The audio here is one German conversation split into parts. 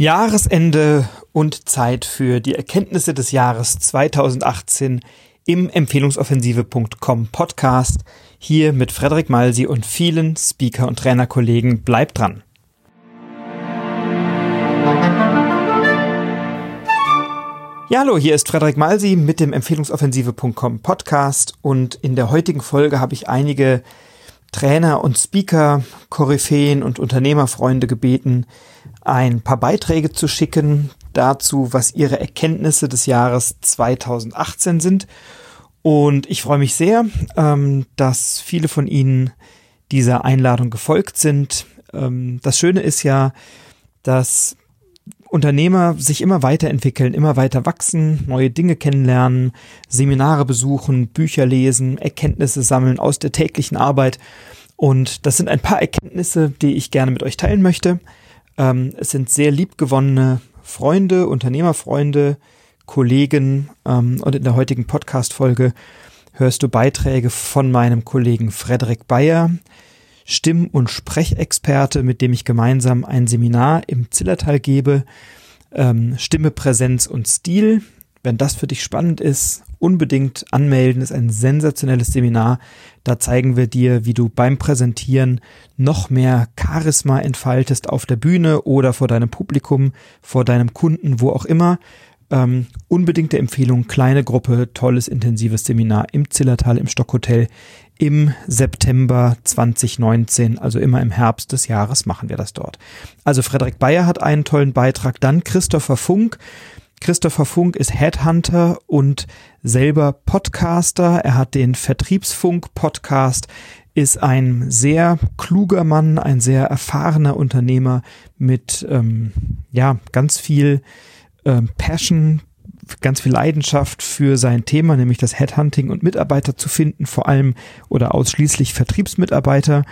Jahresende und Zeit für die Erkenntnisse des Jahres 2018 im Empfehlungsoffensive.com Podcast. Hier mit Frederik Malsi und vielen Speaker- und Trainerkollegen. Bleibt dran! Ja, hallo, hier ist Frederik Malsi mit dem Empfehlungsoffensive.com Podcast und in der heutigen Folge habe ich einige Trainer und Speaker, Koryphäen und Unternehmerfreunde gebeten, ein paar Beiträge zu schicken dazu, was ihre Erkenntnisse des Jahres 2018 sind. Und ich freue mich sehr, ähm, dass viele von Ihnen dieser Einladung gefolgt sind. Ähm, das Schöne ist ja, dass Unternehmer sich immer weiterentwickeln, immer weiter wachsen, neue Dinge kennenlernen, Seminare besuchen, Bücher lesen, Erkenntnisse sammeln aus der täglichen Arbeit. Und das sind ein paar Erkenntnisse, die ich gerne mit euch teilen möchte. Ähm, es sind sehr liebgewonnene Freunde, Unternehmerfreunde, Kollegen. Ähm, und in der heutigen Podcast-Folge hörst du Beiträge von meinem Kollegen Frederik Bayer, Stimm- und Sprechexperte, mit dem ich gemeinsam ein Seminar im Zillertal gebe. Ähm, Stimme, Präsenz und Stil. Wenn das für dich spannend ist, unbedingt anmelden. ist ein sensationelles Seminar. Da zeigen wir dir, wie du beim Präsentieren noch mehr Charisma entfaltest auf der Bühne oder vor deinem Publikum, vor deinem Kunden, wo auch immer. Ähm, unbedingte Empfehlung, kleine Gruppe, tolles, intensives Seminar im Zillertal im Stockhotel im September 2019, also immer im Herbst des Jahres machen wir das dort. Also Frederik Bayer hat einen tollen Beitrag, dann Christopher Funk. Christopher Funk ist Headhunter und selber Podcaster. Er hat den Vertriebsfunk Podcast, ist ein sehr kluger Mann, ein sehr erfahrener Unternehmer mit ähm, ja ganz viel ähm, Passion, ganz viel Leidenschaft für sein Thema, nämlich das Headhunting und Mitarbeiter zu finden, vor allem oder ausschließlich Vertriebsmitarbeiter.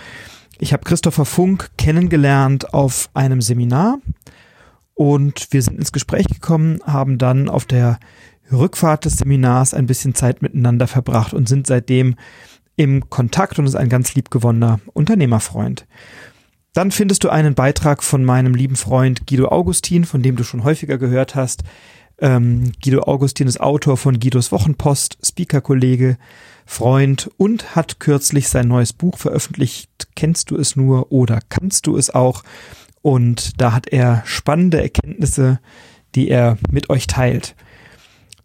Ich habe Christopher Funk kennengelernt auf einem Seminar und wir sind ins Gespräch gekommen, haben dann auf der Rückfahrt des Seminars ein bisschen Zeit miteinander verbracht und sind seitdem im Kontakt und ist ein ganz liebgewonnener Unternehmerfreund. Dann findest du einen Beitrag von meinem lieben Freund Guido Augustin, von dem du schon häufiger gehört hast. Ähm, Guido Augustin ist Autor von Guidos Wochenpost, Speaker-Kollege, Freund und hat kürzlich sein neues Buch veröffentlicht. Kennst du es nur oder kannst du es auch? Und da hat er spannende Erkenntnisse, die er mit euch teilt.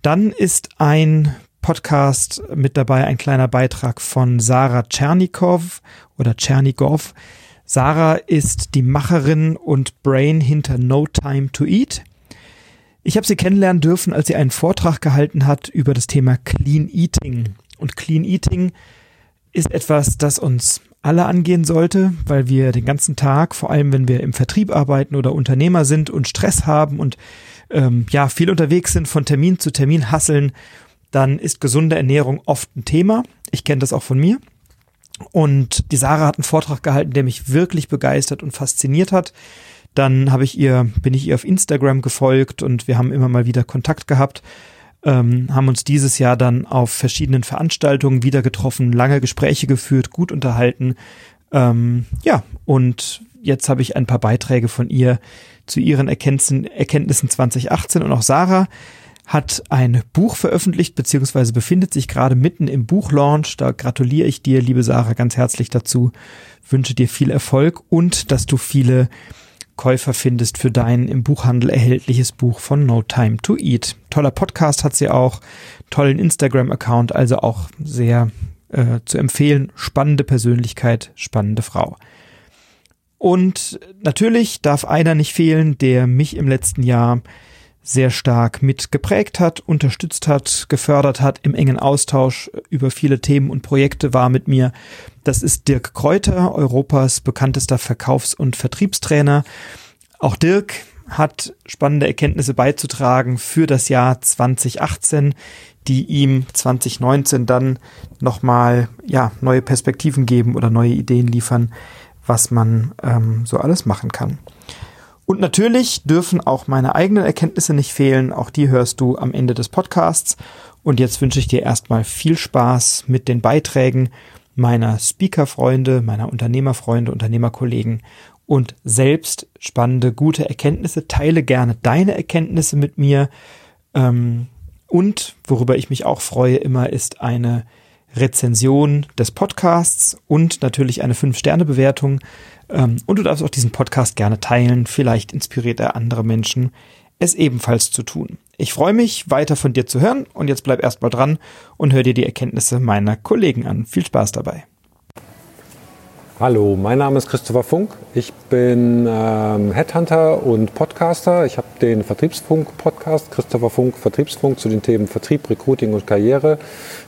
Dann ist ein Podcast mit dabei, ein kleiner Beitrag von Sarah Tschernikow oder Tschernikow. Sarah ist die Macherin und Brain hinter No Time to Eat. Ich habe sie kennenlernen dürfen, als sie einen Vortrag gehalten hat über das Thema Clean Eating. Und Clean Eating ist etwas, das uns alle angehen sollte, weil wir den ganzen Tag, vor allem wenn wir im Vertrieb arbeiten oder Unternehmer sind und Stress haben und ähm, ja viel unterwegs sind, von Termin zu Termin hasseln, dann ist gesunde Ernährung oft ein Thema. Ich kenne das auch von mir. Und die Sarah hat einen Vortrag gehalten, der mich wirklich begeistert und fasziniert hat. Dann habe ich ihr, bin ich ihr auf Instagram gefolgt und wir haben immer mal wieder Kontakt gehabt ähm, haben uns dieses Jahr dann auf verschiedenen Veranstaltungen wieder getroffen, lange Gespräche geführt, gut unterhalten. Ähm, ja, und jetzt habe ich ein paar Beiträge von ihr zu ihren Erkenntnissen, Erkenntnissen 2018 und auch Sarah hat ein Buch veröffentlicht, beziehungsweise befindet sich gerade mitten im Buchlaunch. Da gratuliere ich dir, liebe Sarah, ganz herzlich dazu. Wünsche dir viel Erfolg und dass du viele Käufer findest für dein im Buchhandel erhältliches Buch von No Time to Eat. Toller Podcast hat sie auch, tollen Instagram-Account, also auch sehr äh, zu empfehlen. Spannende Persönlichkeit, spannende Frau. Und natürlich darf einer nicht fehlen, der mich im letzten Jahr sehr stark mit geprägt hat, unterstützt hat, gefördert hat, im engen Austausch über viele Themen und Projekte war mit mir. Das ist Dirk Kräuter, Europas bekanntester Verkaufs- und Vertriebstrainer. Auch Dirk hat spannende Erkenntnisse beizutragen für das Jahr 2018, die ihm 2019 dann nochmal ja, neue Perspektiven geben oder neue Ideen liefern, was man ähm, so alles machen kann. Und natürlich dürfen auch meine eigenen Erkenntnisse nicht fehlen. Auch die hörst du am Ende des Podcasts. Und jetzt wünsche ich dir erstmal viel Spaß mit den Beiträgen meiner Speaker-Freunde, meiner Unternehmerfreunde, Unternehmerkollegen und selbst spannende, gute Erkenntnisse. Teile gerne deine Erkenntnisse mit mir. Ähm, und worüber ich mich auch freue immer, ist eine Rezension des Podcasts und natürlich eine 5-Sterne-Bewertung. Ähm, und du darfst auch diesen Podcast gerne teilen. Vielleicht inspiriert er andere Menschen, es ebenfalls zu tun. Ich freue mich, weiter von dir zu hören und jetzt bleib erstmal dran und hör dir die Erkenntnisse meiner Kollegen an. Viel Spaß dabei. Hallo, mein Name ist Christopher Funk. Ich bin ähm, Headhunter und Podcaster. Ich habe den Vertriebsfunk-Podcast, Christopher Funk Vertriebsfunk zu den Themen Vertrieb, Recruiting und Karriere.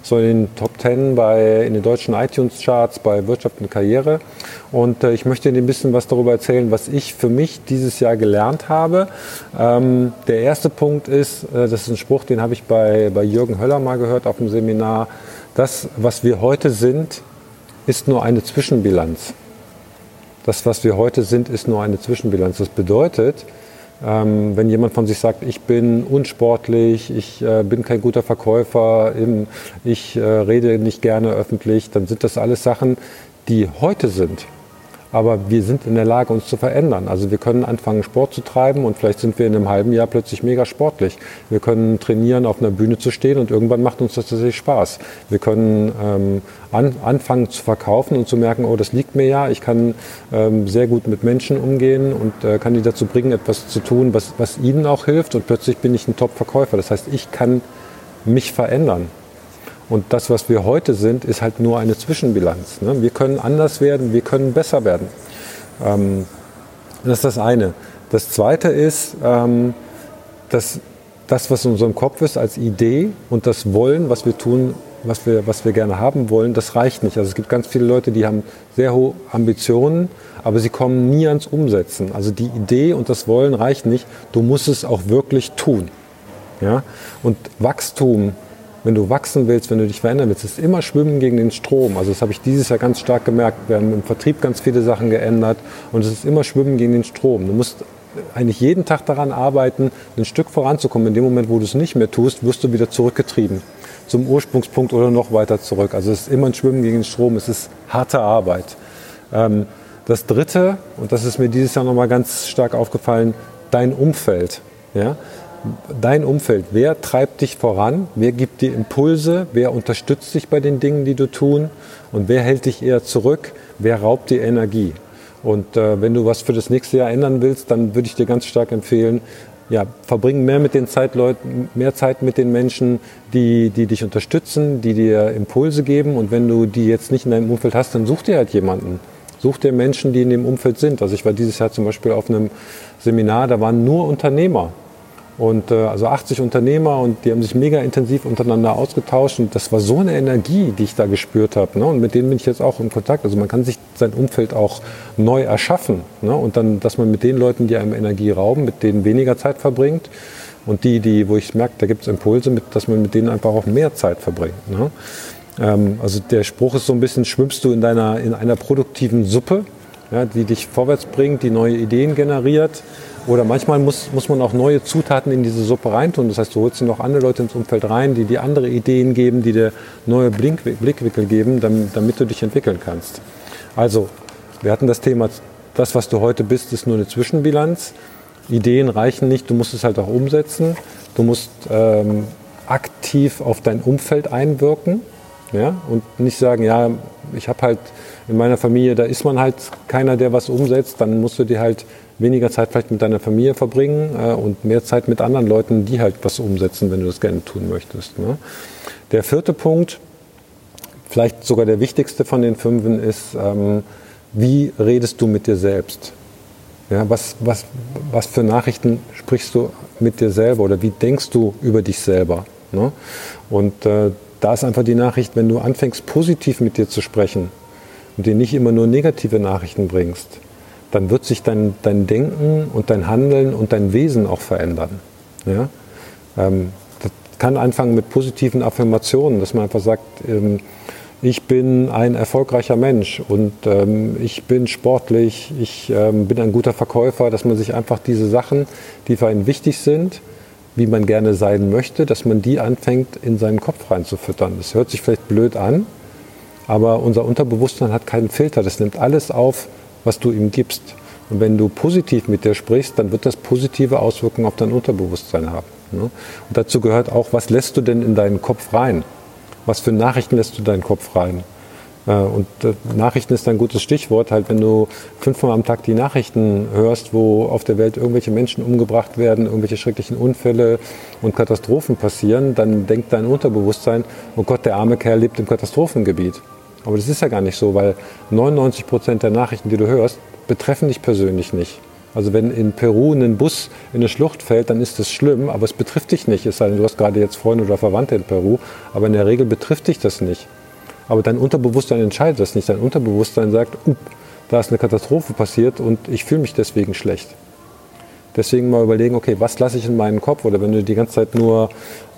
So in den Top 10 bei, in den deutschen iTunes-Charts bei Wirtschaft und Karriere. Und äh, ich möchte Ihnen ein bisschen was darüber erzählen, was ich für mich dieses Jahr gelernt habe. Ähm, der erste Punkt ist, äh, das ist ein Spruch, den habe ich bei, bei Jürgen Höller mal gehört auf dem Seminar. Das, was wir heute sind, ist nur eine Zwischenbilanz. Das, was wir heute sind, ist nur eine Zwischenbilanz. Das bedeutet, ähm, wenn jemand von sich sagt, ich bin unsportlich, ich äh, bin kein guter Verkäufer, ich äh, rede nicht gerne öffentlich, dann sind das alles Sachen, die heute sind aber wir sind in der Lage, uns zu verändern. Also wir können anfangen, Sport zu treiben und vielleicht sind wir in einem halben Jahr plötzlich mega sportlich. Wir können trainieren, auf einer Bühne zu stehen und irgendwann macht uns das tatsächlich Spaß. Wir können ähm, an, anfangen zu verkaufen und zu merken, oh, das liegt mir ja, ich kann ähm, sehr gut mit Menschen umgehen und äh, kann die dazu bringen, etwas zu tun, was, was ihnen auch hilft und plötzlich bin ich ein Top-Verkäufer. Das heißt, ich kann mich verändern. Und das, was wir heute sind, ist halt nur eine Zwischenbilanz. Ne? Wir können anders werden, wir können besser werden. Ähm, das ist das eine. Das zweite ist, ähm, dass das, was in unserem Kopf ist als Idee und das Wollen, was wir tun, was wir, was wir gerne haben wollen, das reicht nicht. Also es gibt ganz viele Leute, die haben sehr hohe Ambitionen, aber sie kommen nie ans Umsetzen. Also die Idee und das Wollen reicht nicht. Du musst es auch wirklich tun. Ja? Und Wachstum wenn du wachsen willst, wenn du dich verändern willst, ist immer Schwimmen gegen den Strom. Also das habe ich dieses Jahr ganz stark gemerkt. Wir haben im Vertrieb ganz viele Sachen geändert und es ist immer Schwimmen gegen den Strom. Du musst eigentlich jeden Tag daran arbeiten, ein Stück voranzukommen. In dem Moment, wo du es nicht mehr tust, wirst du wieder zurückgetrieben zum Ursprungspunkt oder noch weiter zurück. Also es ist immer ein Schwimmen gegen den Strom. Es ist harte Arbeit. Ähm, das Dritte, und das ist mir dieses Jahr nochmal ganz stark aufgefallen, dein Umfeld. Ja? Dein Umfeld, wer treibt dich voran, wer gibt dir Impulse, wer unterstützt dich bei den Dingen, die du tun und wer hält dich eher zurück, wer raubt dir Energie. Und äh, wenn du was für das nächste Jahr ändern willst, dann würde ich dir ganz stark empfehlen, ja, verbring mehr mit den Zeitleuten, mehr Zeit mit den Menschen, die, die dich unterstützen, die dir Impulse geben. Und wenn du die jetzt nicht in deinem Umfeld hast, dann such dir halt jemanden. Such dir Menschen, die in dem Umfeld sind. Also ich war dieses Jahr zum Beispiel auf einem Seminar, da waren nur Unternehmer. Und äh, also 80 Unternehmer und die haben sich mega intensiv untereinander ausgetauscht und das war so eine Energie, die ich da gespürt habe. Ne? Und mit denen bin ich jetzt auch in Kontakt. Also man kann sich sein Umfeld auch neu erschaffen. Ne? Und dann, dass man mit den Leuten, die einem Energie rauben, mit denen weniger Zeit verbringt. Und die, die, wo ich merke, da gibt es Impulse, mit, dass man mit denen einfach auch mehr Zeit verbringt. Ne? Ähm, also der Spruch ist so ein bisschen, schwimmst du in, deiner, in einer produktiven Suppe, ja, die dich vorwärts bringt, die neue Ideen generiert oder manchmal muss, muss man auch neue Zutaten in diese Suppe reintun. Das heißt, du holst noch andere Leute ins Umfeld rein, die dir andere Ideen geben, die dir neue Blickwinkel geben, damit, damit du dich entwickeln kannst. Also, wir hatten das Thema, das, was du heute bist, ist nur eine Zwischenbilanz. Ideen reichen nicht, du musst es halt auch umsetzen. Du musst ähm, aktiv auf dein Umfeld einwirken ja? und nicht sagen, ja, ich habe halt in meiner Familie, da ist man halt keiner, der was umsetzt, dann musst du dir halt weniger Zeit vielleicht mit deiner Familie verbringen äh, und mehr Zeit mit anderen Leuten, die halt was umsetzen, wenn du das gerne tun möchtest. Ne? Der vierte Punkt, vielleicht sogar der wichtigste von den fünfen, ist, ähm, wie redest du mit dir selbst? Ja, was, was, was für Nachrichten sprichst du mit dir selber oder wie denkst du über dich selber? Ne? Und äh, da ist einfach die Nachricht, wenn du anfängst, positiv mit dir zu sprechen und dir nicht immer nur negative Nachrichten bringst, dann wird sich dein, dein Denken und dein Handeln und dein Wesen auch verändern. Ja? Ähm, das kann anfangen mit positiven Affirmationen, dass man einfach sagt, ähm, ich bin ein erfolgreicher Mensch und ähm, ich bin sportlich, ich ähm, bin ein guter Verkäufer, dass man sich einfach diese Sachen, die für einen wichtig sind, wie man gerne sein möchte, dass man die anfängt in seinen Kopf reinzufüttern. Das hört sich vielleicht blöd an, aber unser Unterbewusstsein hat keinen Filter. Das nimmt alles auf, was du ihm gibst. Und wenn du positiv mit dir sprichst, dann wird das positive Auswirkungen auf dein Unterbewusstsein haben. Ne? Und dazu gehört auch, was lässt du denn in deinen Kopf rein? Was für Nachrichten lässt du in deinen Kopf rein? Äh, und äh, Nachrichten ist ein gutes Stichwort. Halt, wenn du fünfmal am Tag die Nachrichten hörst, wo auf der Welt irgendwelche Menschen umgebracht werden, irgendwelche schrecklichen Unfälle und Katastrophen passieren, dann denkt dein Unterbewusstsein, oh Gott, der arme Kerl lebt im Katastrophengebiet. Aber das ist ja gar nicht so, weil 99 Prozent der Nachrichten, die du hörst, betreffen dich persönlich nicht. Also wenn in Peru ein Bus in eine Schlucht fällt, dann ist das schlimm, aber es betrifft dich nicht. Es sei denn, du hast gerade jetzt Freunde oder Verwandte in Peru, aber in der Regel betrifft dich das nicht. Aber dein Unterbewusstsein entscheidet das nicht. Dein Unterbewusstsein sagt, up, da ist eine Katastrophe passiert und ich fühle mich deswegen schlecht. Deswegen mal überlegen, okay, was lasse ich in meinen Kopf? Oder wenn du die ganze Zeit nur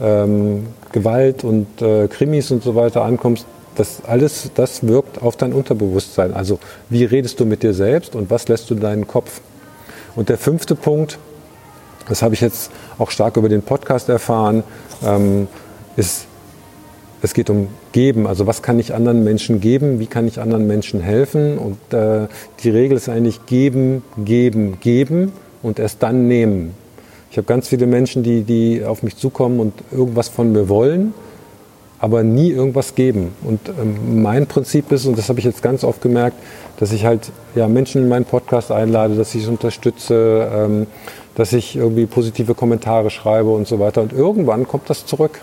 ähm, Gewalt und äh, Krimis und so weiter ankommst, das alles, das wirkt auf dein Unterbewusstsein. Also wie redest du mit dir selbst und was lässt du in deinen Kopf? Und der fünfte Punkt, das habe ich jetzt auch stark über den Podcast erfahren, ähm, ist es geht um Geben. Also was kann ich anderen Menschen geben? Wie kann ich anderen Menschen helfen? Und äh, die Regel ist eigentlich geben, geben, geben und erst dann nehmen. Ich habe ganz viele Menschen, die, die auf mich zukommen und irgendwas von mir wollen, aber nie irgendwas geben. Und ähm, mein Prinzip ist, und das habe ich jetzt ganz oft gemerkt, dass ich halt ja, Menschen in meinen Podcast einlade, dass ich sie unterstütze, ähm, dass ich irgendwie positive Kommentare schreibe und so weiter. Und irgendwann kommt das zurück.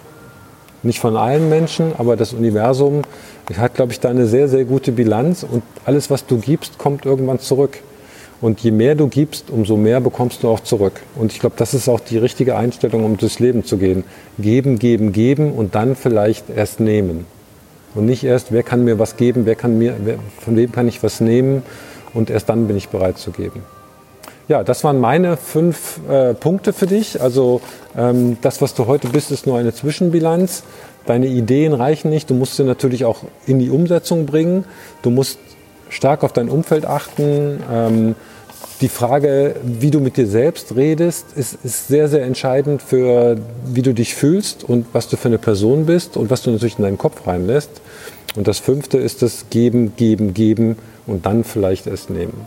Nicht von allen Menschen, aber das Universum hat, glaube ich, da eine sehr, sehr gute Bilanz und alles, was du gibst, kommt irgendwann zurück. Und je mehr du gibst, umso mehr bekommst du auch zurück. Und ich glaube, das ist auch die richtige Einstellung, um durchs Leben zu gehen. Geben, geben, geben und dann vielleicht erst nehmen. Und nicht erst, wer kann mir was geben, wer kann mir, wer, von wem kann ich was nehmen und erst dann bin ich bereit zu geben. Ja, das waren meine fünf äh, Punkte für dich. Also ähm, das, was du heute bist, ist nur eine Zwischenbilanz. Deine Ideen reichen nicht. Du musst sie natürlich auch in die Umsetzung bringen. Du musst stark auf dein Umfeld achten. Ähm, die Frage, wie du mit dir selbst redest, ist, ist, sehr, sehr entscheidend für, wie du dich fühlst und was du für eine Person bist und was du natürlich in deinen Kopf reinlässt. Und das fünfte ist das Geben, Geben, Geben und dann vielleicht es nehmen.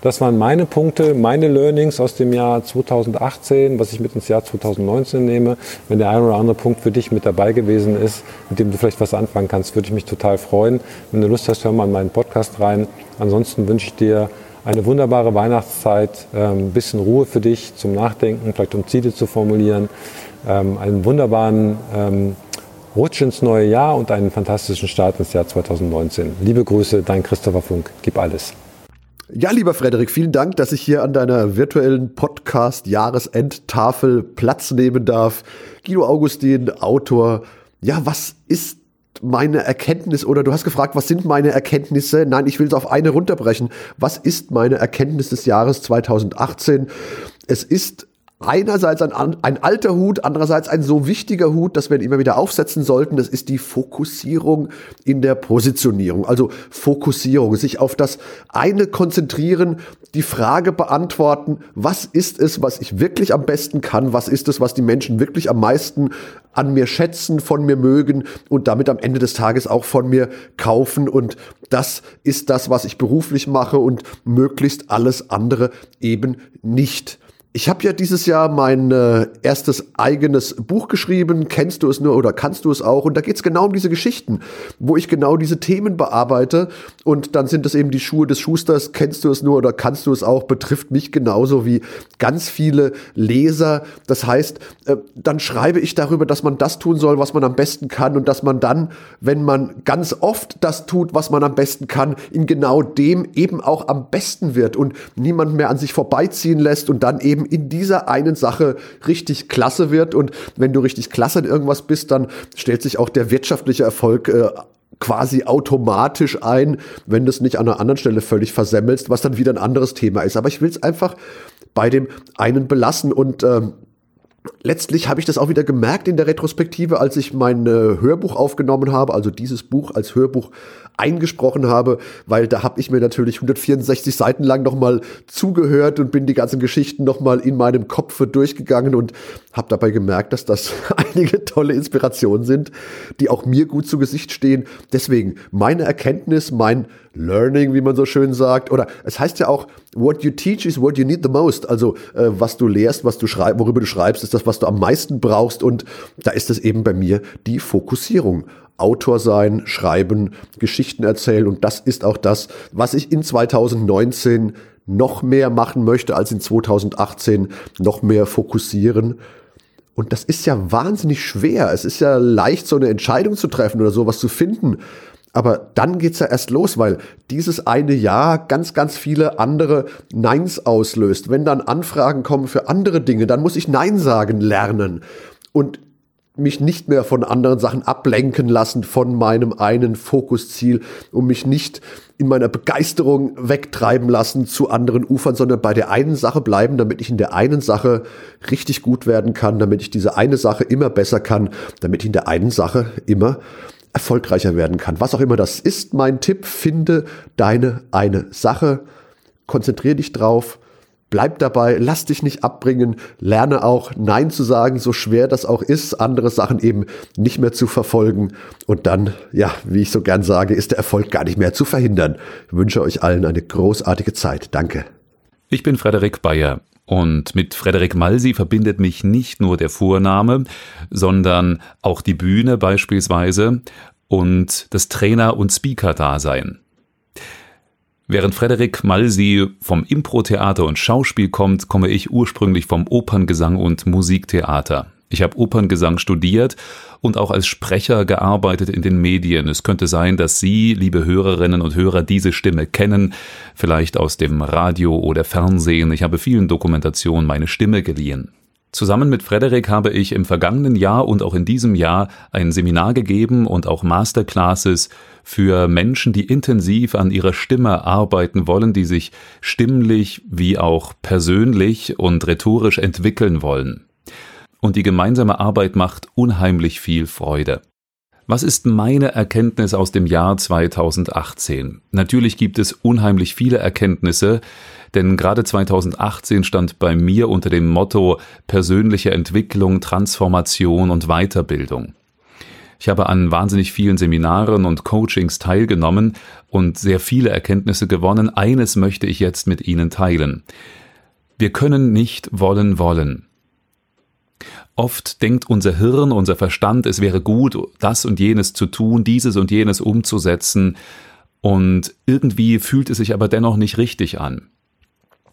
Das waren meine Punkte, meine Learnings aus dem Jahr 2018, was ich mit ins Jahr 2019 nehme. Wenn der ein oder andere Punkt für dich mit dabei gewesen ist, mit dem du vielleicht was anfangen kannst, würde ich mich total freuen. Wenn du Lust hast, hör mal in meinen Podcast rein. Ansonsten wünsche ich dir eine wunderbare Weihnachtszeit, ein ähm, bisschen Ruhe für dich zum Nachdenken, vielleicht um Ziele zu formulieren, ähm, einen wunderbaren ähm, Rutsch ins neue Jahr und einen fantastischen Start ins Jahr 2019. Liebe Grüße, dein Christopher Funk. Gib alles. Ja, lieber Frederik, vielen Dank, dass ich hier an deiner virtuellen Podcast-Jahresendtafel Platz nehmen darf. Guido Augustin, Autor. Ja, was ist meine Erkenntnis oder du hast gefragt, was sind meine Erkenntnisse? Nein, ich will es auf eine runterbrechen. Was ist meine Erkenntnis des Jahres 2018? Es ist einerseits ein, ein alter Hut, andererseits ein so wichtiger Hut, dass wir ihn immer wieder aufsetzen sollten. Das ist die Fokussierung in der Positionierung. Also Fokussierung, sich auf das eine konzentrieren, die Frage beantworten, was ist es, was ich wirklich am besten kann? Was ist es, was die Menschen wirklich am meisten an mir schätzen, von mir mögen und damit am Ende des Tages auch von mir kaufen. Und das ist das, was ich beruflich mache und möglichst alles andere eben nicht. Ich habe ja dieses Jahr mein äh, erstes eigenes Buch geschrieben, kennst du es nur oder kannst du es auch? Und da geht es genau um diese Geschichten, wo ich genau diese Themen bearbeite. Und dann sind es eben die Schuhe des Schusters, kennst du es nur oder kannst du es auch, betrifft mich genauso wie ganz viele Leser. Das heißt, äh, dann schreibe ich darüber, dass man das tun soll, was man am besten kann und dass man dann, wenn man ganz oft das tut, was man am besten kann, in genau dem eben auch am besten wird und niemand mehr an sich vorbeiziehen lässt und dann eben in dieser einen Sache richtig klasse wird. Und wenn du richtig klasse in irgendwas bist, dann stellt sich auch der wirtschaftliche Erfolg äh, quasi automatisch ein, wenn du es nicht an einer anderen Stelle völlig versemmelst, was dann wieder ein anderes Thema ist. Aber ich will es einfach bei dem einen belassen und ähm, letztlich habe ich das auch wieder gemerkt in der Retrospektive, als ich mein äh, Hörbuch aufgenommen habe, also dieses Buch als Hörbuch eingesprochen habe, weil da habe ich mir natürlich 164 Seiten lang nochmal zugehört und bin die ganzen Geschichten nochmal in meinem Kopf durchgegangen und habe dabei gemerkt, dass das einige tolle Inspirationen sind, die auch mir gut zu Gesicht stehen. Deswegen meine Erkenntnis, mein Learning, wie man so schön sagt, oder es heißt ja auch, what you teach is what you need the most. Also äh, was du lehrst, was du schreibst, worüber du schreibst, ist das, was du am meisten brauchst. Und da ist es eben bei mir die Fokussierung. Autor sein, schreiben, Geschichten erzählen. Und das ist auch das, was ich in 2019 noch mehr machen möchte als in 2018, noch mehr fokussieren. Und das ist ja wahnsinnig schwer. Es ist ja leicht, so eine Entscheidung zu treffen oder sowas zu finden. Aber dann geht's ja erst los, weil dieses eine Jahr ganz, ganz viele andere Neins auslöst. Wenn dann Anfragen kommen für andere Dinge, dann muss ich Nein sagen lernen. Und mich nicht mehr von anderen Sachen ablenken lassen von meinem einen Fokusziel und mich nicht in meiner Begeisterung wegtreiben lassen zu anderen Ufern, sondern bei der einen Sache bleiben, damit ich in der einen Sache richtig gut werden kann, damit ich diese eine Sache immer besser kann, damit ich in der einen Sache immer erfolgreicher werden kann. Was auch immer das ist, mein Tipp, finde deine eine Sache, konzentriere dich drauf, bleib dabei, lass dich nicht abbringen, lerne auch Nein zu sagen, so schwer das auch ist, andere Sachen eben nicht mehr zu verfolgen. Und dann, ja, wie ich so gern sage, ist der Erfolg gar nicht mehr zu verhindern. Ich wünsche euch allen eine großartige Zeit. Danke. Ich bin Frederik Bayer. Und mit Frederik Malsi verbindet mich nicht nur der Vorname, sondern auch die Bühne beispielsweise und das Trainer- und Speaker-Dasein. Während Frederik Malsi vom Impro-Theater und Schauspiel kommt, komme ich ursprünglich vom Operngesang und Musiktheater. Ich habe Operngesang studiert und auch als Sprecher gearbeitet in den Medien. Es könnte sein, dass Sie, liebe Hörerinnen und Hörer, diese Stimme kennen, vielleicht aus dem Radio oder Fernsehen. Ich habe vielen Dokumentationen meine Stimme geliehen. Zusammen mit Frederik habe ich im vergangenen Jahr und auch in diesem Jahr ein Seminar gegeben und auch Masterclasses für Menschen, die intensiv an ihrer Stimme arbeiten wollen, die sich stimmlich wie auch persönlich und rhetorisch entwickeln wollen. Und die gemeinsame Arbeit macht unheimlich viel Freude. Was ist meine Erkenntnis aus dem Jahr 2018? Natürlich gibt es unheimlich viele Erkenntnisse, denn gerade 2018 stand bei mir unter dem Motto persönliche Entwicklung, Transformation und Weiterbildung. Ich habe an wahnsinnig vielen Seminaren und Coachings teilgenommen und sehr viele Erkenntnisse gewonnen. Eines möchte ich jetzt mit Ihnen teilen. Wir können nicht wollen wollen. Oft denkt unser Hirn, unser Verstand, es wäre gut, das und jenes zu tun, dieses und jenes umzusetzen, und irgendwie fühlt es sich aber dennoch nicht richtig an.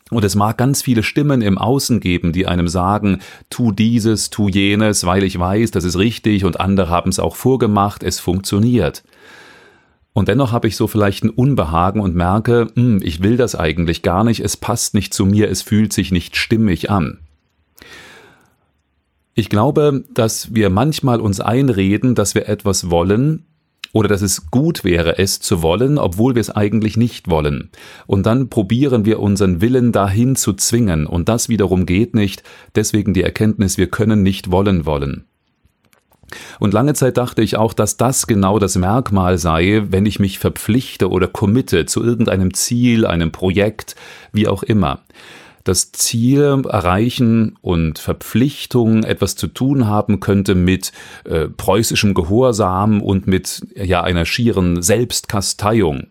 Und es mag ganz viele Stimmen im Außen geben, die einem sagen, tu dieses, tu jenes, weil ich weiß, das ist richtig und andere haben es auch vorgemacht, es funktioniert. Und dennoch habe ich so vielleicht ein Unbehagen und merke, hm, ich will das eigentlich gar nicht, es passt nicht zu mir, es fühlt sich nicht stimmig an. Ich glaube, dass wir manchmal uns einreden, dass wir etwas wollen oder dass es gut wäre, es zu wollen, obwohl wir es eigentlich nicht wollen. Und dann probieren wir unseren Willen dahin zu zwingen und das wiederum geht nicht, deswegen die Erkenntnis, wir können nicht wollen wollen. Und lange Zeit dachte ich auch, dass das genau das Merkmal sei, wenn ich mich verpflichte oder committe zu irgendeinem Ziel, einem Projekt, wie auch immer das Ziel erreichen und Verpflichtung etwas zu tun haben könnte mit äh, preußischem Gehorsam und mit ja einer schieren Selbstkasteiung.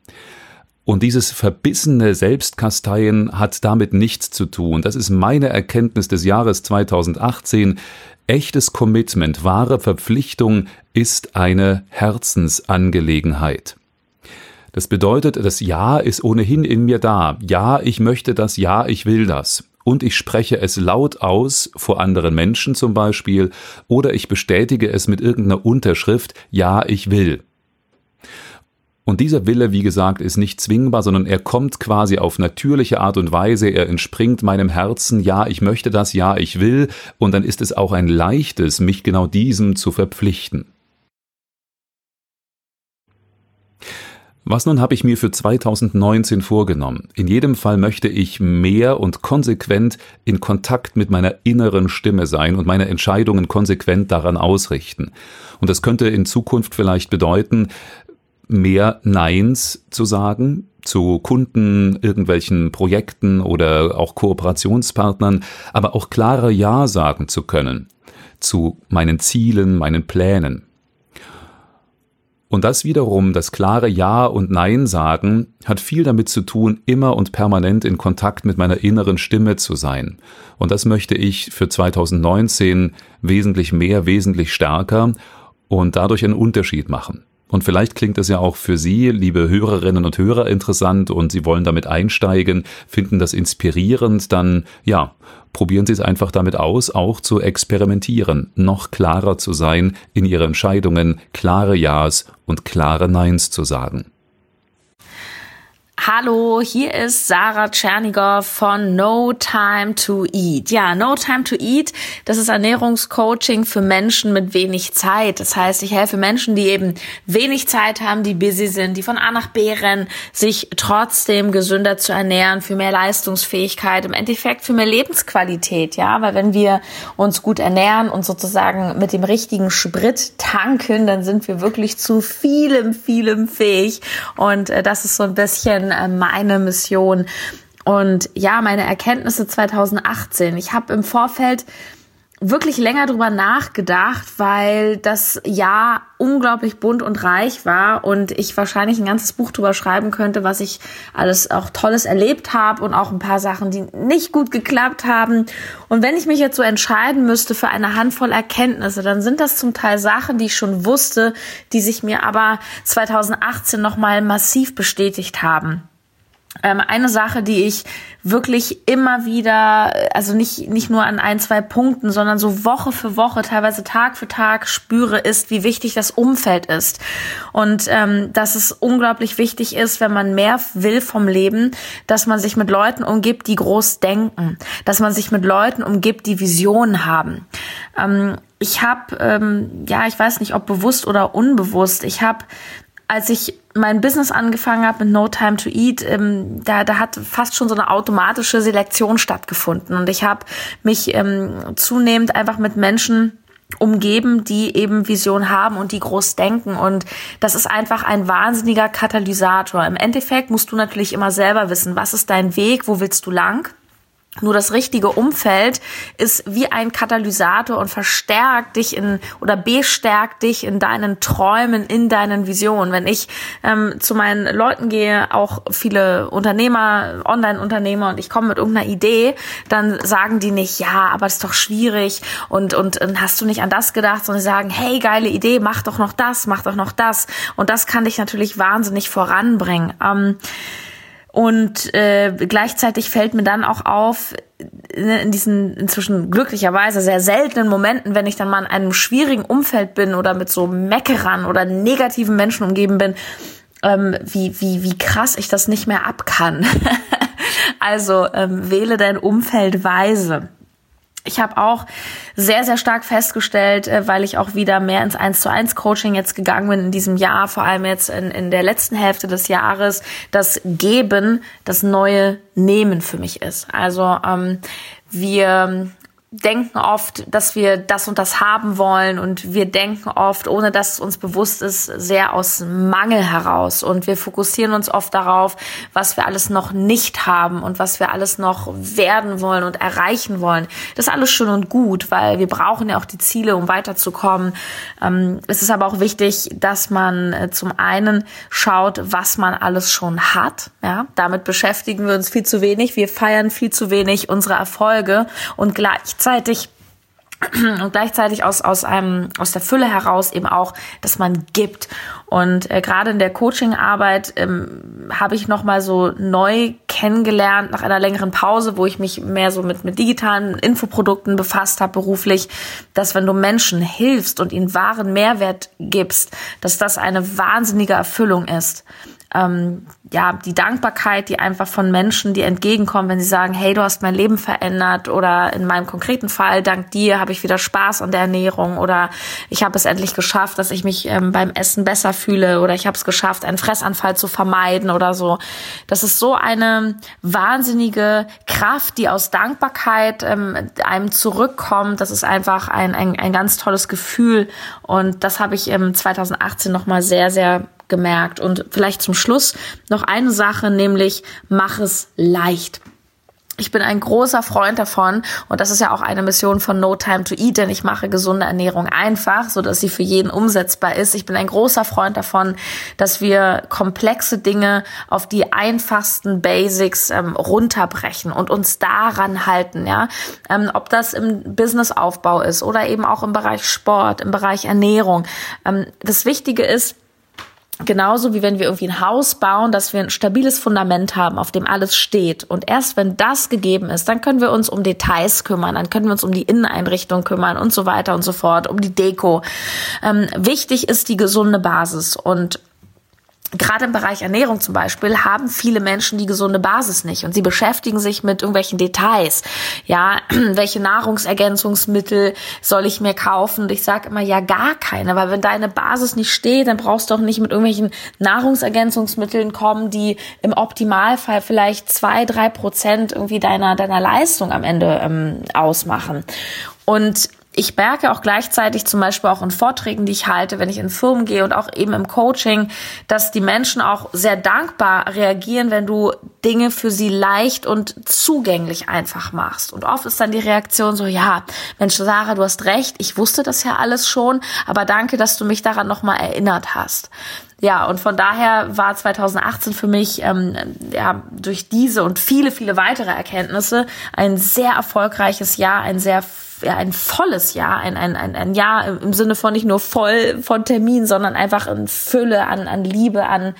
Und dieses verbissene Selbstkasteien hat damit nichts zu tun. Das ist meine Erkenntnis des Jahres 2018. Echtes Commitment, wahre Verpflichtung ist eine Herzensangelegenheit. Das bedeutet, das Ja ist ohnehin in mir da. Ja, ich möchte das, ja, ich will das. Und ich spreche es laut aus, vor anderen Menschen zum Beispiel, oder ich bestätige es mit irgendeiner Unterschrift, ja, ich will. Und dieser Wille, wie gesagt, ist nicht zwingbar, sondern er kommt quasi auf natürliche Art und Weise, er entspringt meinem Herzen, ja, ich möchte das, ja, ich will, und dann ist es auch ein leichtes, mich genau diesem zu verpflichten. Was nun habe ich mir für 2019 vorgenommen? In jedem Fall möchte ich mehr und konsequent in Kontakt mit meiner inneren Stimme sein und meine Entscheidungen konsequent daran ausrichten. Und das könnte in Zukunft vielleicht bedeuten, mehr Neins zu sagen zu Kunden, irgendwelchen Projekten oder auch Kooperationspartnern, aber auch klare Ja sagen zu können zu meinen Zielen, meinen Plänen. Und das wiederum, das klare Ja und Nein sagen, hat viel damit zu tun, immer und permanent in Kontakt mit meiner inneren Stimme zu sein. Und das möchte ich für 2019 wesentlich mehr, wesentlich stärker und dadurch einen Unterschied machen. Und vielleicht klingt das ja auch für Sie, liebe Hörerinnen und Hörer, interessant und Sie wollen damit einsteigen, finden das inspirierend, dann ja, probieren Sie es einfach damit aus, auch zu experimentieren, noch klarer zu sein in Ihren Entscheidungen, klare Ja's und klare Neins zu sagen. Hallo, hier ist Sarah Tschernigow von No Time to Eat. Ja, No Time to Eat, das ist Ernährungscoaching für Menschen mit wenig Zeit. Das heißt, ich helfe Menschen, die eben wenig Zeit haben, die busy sind, die von A nach B rennen, sich trotzdem gesünder zu ernähren, für mehr Leistungsfähigkeit, im Endeffekt für mehr Lebensqualität, ja, weil wenn wir uns gut ernähren und sozusagen mit dem richtigen Sprit tanken, dann sind wir wirklich zu vielem, vielem fähig und äh, das ist so ein bisschen äh, meine Mission und ja, meine Erkenntnisse 2018. Ich habe im Vorfeld wirklich länger drüber nachgedacht, weil das Jahr unglaublich bunt und reich war und ich wahrscheinlich ein ganzes Buch drüber schreiben könnte, was ich alles auch Tolles erlebt habe und auch ein paar Sachen, die nicht gut geklappt haben. Und wenn ich mich jetzt so entscheiden müsste für eine Handvoll Erkenntnisse, dann sind das zum Teil Sachen, die ich schon wusste, die sich mir aber 2018 nochmal massiv bestätigt haben. Ähm, eine Sache, die ich wirklich immer wieder, also nicht, nicht nur an ein, zwei Punkten, sondern so Woche für Woche, teilweise Tag für Tag spüre, ist, wie wichtig das Umfeld ist. Und ähm, dass es unglaublich wichtig ist, wenn man mehr will vom Leben, dass man sich mit Leuten umgibt, die groß denken, dass man sich mit Leuten umgibt, die Visionen haben. Ähm, ich habe, ähm, ja, ich weiß nicht, ob bewusst oder unbewusst, ich habe als ich mein Business angefangen habe mit No Time to Eat, ähm, da, da hat fast schon so eine automatische Selektion stattgefunden. Und ich habe mich ähm, zunehmend einfach mit Menschen umgeben, die eben Vision haben und die groß denken. Und das ist einfach ein wahnsinniger Katalysator. Im Endeffekt musst du natürlich immer selber wissen, was ist dein Weg, wo willst du lang? Nur das richtige Umfeld ist wie ein Katalysator und verstärkt dich in oder bestärkt dich in deinen Träumen, in deinen Visionen. Wenn ich ähm, zu meinen Leuten gehe, auch viele Unternehmer, Online-Unternehmer und ich komme mit irgendeiner Idee, dann sagen die nicht, ja, aber ist doch schwierig und, und, und hast du nicht an das gedacht, sondern sagen, hey, geile Idee, mach doch noch das, mach doch noch das. Und das kann dich natürlich wahnsinnig voranbringen. Ähm, und äh, gleichzeitig fällt mir dann auch auf, ne, in diesen inzwischen glücklicherweise sehr seltenen Momenten, wenn ich dann mal in einem schwierigen Umfeld bin oder mit so Meckerern oder negativen Menschen umgeben bin, ähm, wie, wie, wie krass ich das nicht mehr ab kann. also ähm, wähle dein Umfeld weise. Ich habe auch sehr, sehr stark festgestellt, äh, weil ich auch wieder mehr ins 1 zu 1 Coaching jetzt gegangen bin in diesem Jahr, vor allem jetzt in, in der letzten Hälfte des Jahres, dass Geben das neue Nehmen für mich ist. Also ähm, wir denken oft, dass wir das und das haben wollen und wir denken oft, ohne dass es uns bewusst ist, sehr aus Mangel heraus und wir fokussieren uns oft darauf, was wir alles noch nicht haben und was wir alles noch werden wollen und erreichen wollen. Das ist alles schön und gut, weil wir brauchen ja auch die Ziele, um weiterzukommen. Ähm, es ist aber auch wichtig, dass man äh, zum einen schaut, was man alles schon hat. Ja, damit beschäftigen wir uns viel zu wenig. Wir feiern viel zu wenig unsere Erfolge und gleich gleichzeitig und gleichzeitig aus, aus einem, aus der Fülle heraus eben auch, dass man gibt. Und äh, gerade in der Coaching-Arbeit ähm, habe ich nochmal so neu kennengelernt nach einer längeren Pause, wo ich mich mehr so mit, mit digitalen Infoprodukten befasst habe beruflich, dass wenn du Menschen hilfst und ihnen wahren Mehrwert gibst, dass das eine wahnsinnige Erfüllung ist. Ähm, ja, die Dankbarkeit, die einfach von Menschen, die entgegenkommen, wenn sie sagen, hey, du hast mein Leben verändert oder in meinem konkreten Fall, dank dir habe ich wieder Spaß an der Ernährung oder ich habe es endlich geschafft, dass ich mich ähm, beim Essen besser fühle oder ich habe es geschafft, einen Fressanfall zu vermeiden oder so. Das ist so eine wahnsinnige Kraft, die aus Dankbarkeit ähm, einem zurückkommt. Das ist einfach ein, ein, ein ganz tolles Gefühl und das habe ich ähm, 2018 nochmal sehr, sehr gemerkt. Und vielleicht zum Schluss noch eine Sache, nämlich mach es leicht. Ich bin ein großer Freund davon und das ist ja auch eine Mission von No Time to Eat, denn ich mache gesunde Ernährung einfach, so dass sie für jeden umsetzbar ist. Ich bin ein großer Freund davon, dass wir komplexe Dinge auf die einfachsten Basics ähm, runterbrechen und uns daran halten, ja. Ähm, ob das im Businessaufbau ist oder eben auch im Bereich Sport, im Bereich Ernährung. Ähm, das Wichtige ist, Genauso wie wenn wir irgendwie ein Haus bauen, dass wir ein stabiles Fundament haben, auf dem alles steht. Und erst wenn das gegeben ist, dann können wir uns um Details kümmern, dann können wir uns um die Inneneinrichtung kümmern und so weiter und so fort, um die Deko. Ähm, wichtig ist die gesunde Basis. Und gerade im Bereich Ernährung zum Beispiel haben viele Menschen die gesunde Basis nicht und sie beschäftigen sich mit irgendwelchen Details. Ja, welche Nahrungsergänzungsmittel soll ich mir kaufen? Und ich sage immer, ja, gar keine, weil wenn deine Basis nicht steht, dann brauchst du auch nicht mit irgendwelchen Nahrungsergänzungsmitteln kommen, die im Optimalfall vielleicht zwei, drei Prozent irgendwie deiner, deiner Leistung am Ende ähm, ausmachen. Und ich merke auch gleichzeitig zum Beispiel auch in Vorträgen, die ich halte, wenn ich in Firmen gehe und auch eben im Coaching, dass die Menschen auch sehr dankbar reagieren, wenn du Dinge für sie leicht und zugänglich einfach machst. Und oft ist dann die Reaktion so, ja, Mensch, Sarah, du hast recht, ich wusste das ja alles schon, aber danke, dass du mich daran nochmal erinnert hast. Ja, und von daher war 2018 für mich ähm, ja durch diese und viele, viele weitere Erkenntnisse ein sehr erfolgreiches Jahr, ein sehr ja, ein volles Jahr, ein, ein, ein, ein Jahr im Sinne von nicht nur voll von Terminen, sondern einfach in Fülle an, an Liebe, an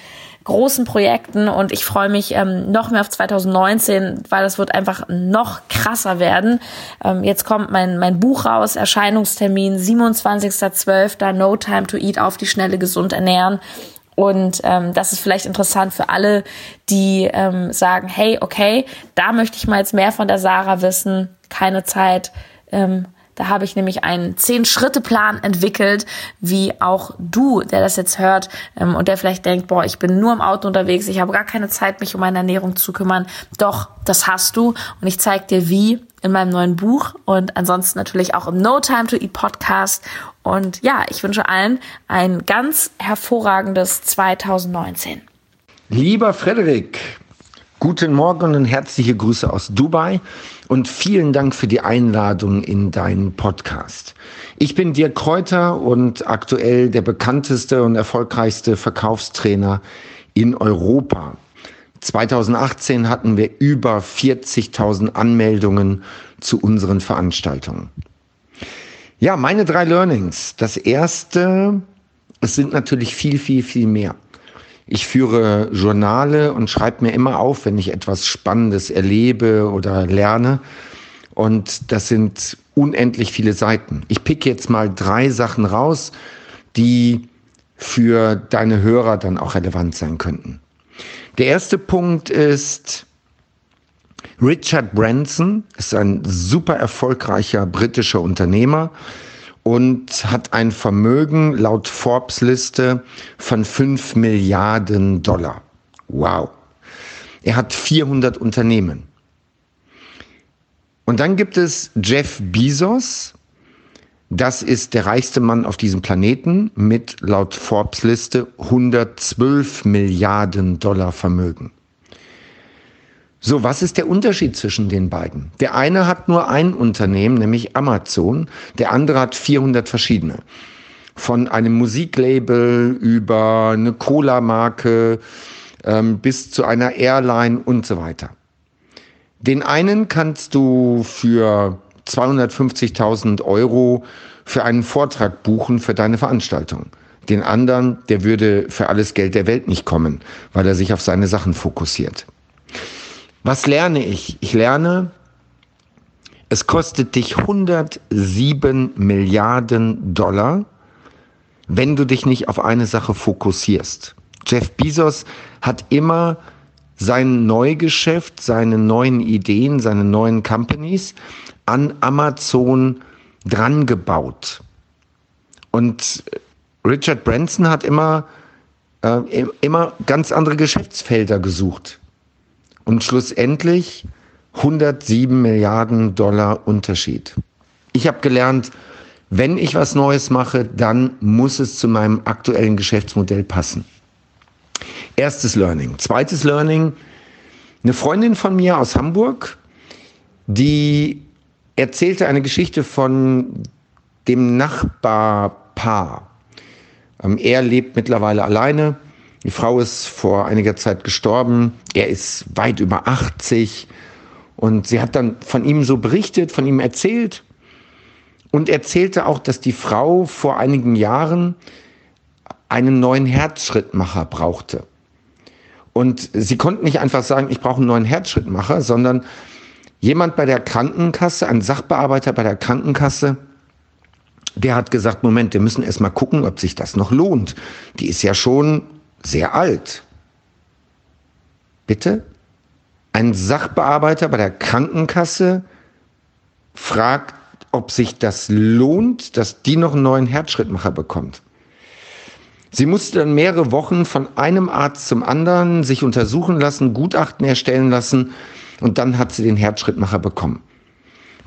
großen Projekten und ich freue mich ähm, noch mehr auf 2019, weil das wird einfach noch krasser werden. Ähm, jetzt kommt mein, mein Buch raus, Erscheinungstermin 27.12. No Time to Eat auf die Schnelle gesund ernähren. Und ähm, das ist vielleicht interessant für alle, die ähm, sagen, hey, okay, da möchte ich mal jetzt mehr von der Sarah wissen. Keine Zeit, ähm, da habe ich nämlich einen Zehn-Schritte-Plan entwickelt, wie auch du, der das jetzt hört ähm, und der vielleicht denkt, boah, ich bin nur im Auto unterwegs, ich habe gar keine Zeit, mich um meine Ernährung zu kümmern. Doch, das hast du und ich zeige dir wie in meinem neuen Buch und ansonsten natürlich auch im No Time to Eat Podcast. Und ja, ich wünsche allen ein ganz hervorragendes 2019. Lieber Frederik, guten Morgen und herzliche Grüße aus Dubai und vielen Dank für die Einladung in deinen Podcast. Ich bin Dirk Kräuter und aktuell der bekannteste und erfolgreichste Verkaufstrainer in Europa. 2018 hatten wir über 40.000 Anmeldungen zu unseren Veranstaltungen. Ja, meine drei Learnings. Das erste, es sind natürlich viel, viel, viel mehr. Ich führe Journale und schreibe mir immer auf, wenn ich etwas Spannendes erlebe oder lerne. Und das sind unendlich viele Seiten. Ich pick jetzt mal drei Sachen raus, die für deine Hörer dann auch relevant sein könnten. Der erste Punkt ist, Richard Branson ist ein super erfolgreicher britischer Unternehmer und hat ein Vermögen laut Forbes Liste von 5 Milliarden Dollar. Wow. Er hat 400 Unternehmen. Und dann gibt es Jeff Bezos. Das ist der reichste Mann auf diesem Planeten mit laut Forbes Liste 112 Milliarden Dollar Vermögen. So, was ist der Unterschied zwischen den beiden? Der eine hat nur ein Unternehmen, nämlich Amazon, der andere hat 400 verschiedene. Von einem Musiklabel über eine Cola-Marke ähm, bis zu einer Airline und so weiter. Den einen kannst du für 250.000 Euro für einen Vortrag buchen für deine Veranstaltung. Den anderen, der würde für alles Geld der Welt nicht kommen, weil er sich auf seine Sachen fokussiert. Was lerne ich? Ich lerne, es kostet dich 107 Milliarden Dollar, wenn du dich nicht auf eine Sache fokussierst. Jeff Bezos hat immer sein Neugeschäft, seine neuen Ideen, seine neuen Companies an Amazon dran gebaut. Und Richard Branson hat immer, äh, immer ganz andere Geschäftsfelder gesucht. Und schlussendlich 107 Milliarden Dollar Unterschied. Ich habe gelernt, wenn ich was Neues mache, dann muss es zu meinem aktuellen Geschäftsmodell passen. Erstes Learning. Zweites Learning. Eine Freundin von mir aus Hamburg, die erzählte eine Geschichte von dem Nachbarpaar. Ähm, er lebt mittlerweile alleine. Die Frau ist vor einiger Zeit gestorben. Er ist weit über 80. Und sie hat dann von ihm so berichtet, von ihm erzählt und erzählte auch, dass die Frau vor einigen Jahren einen neuen Herzschrittmacher brauchte. Und sie konnten nicht einfach sagen, ich brauche einen neuen Herzschrittmacher, sondern jemand bei der Krankenkasse, ein Sachbearbeiter bei der Krankenkasse, der hat gesagt, Moment, wir müssen erst mal gucken, ob sich das noch lohnt. Die ist ja schon sehr alt. Bitte? Ein Sachbearbeiter bei der Krankenkasse fragt, ob sich das lohnt, dass die noch einen neuen Herzschrittmacher bekommt. Sie musste dann mehrere Wochen von einem Arzt zum anderen sich untersuchen lassen, Gutachten erstellen lassen und dann hat sie den Herzschrittmacher bekommen.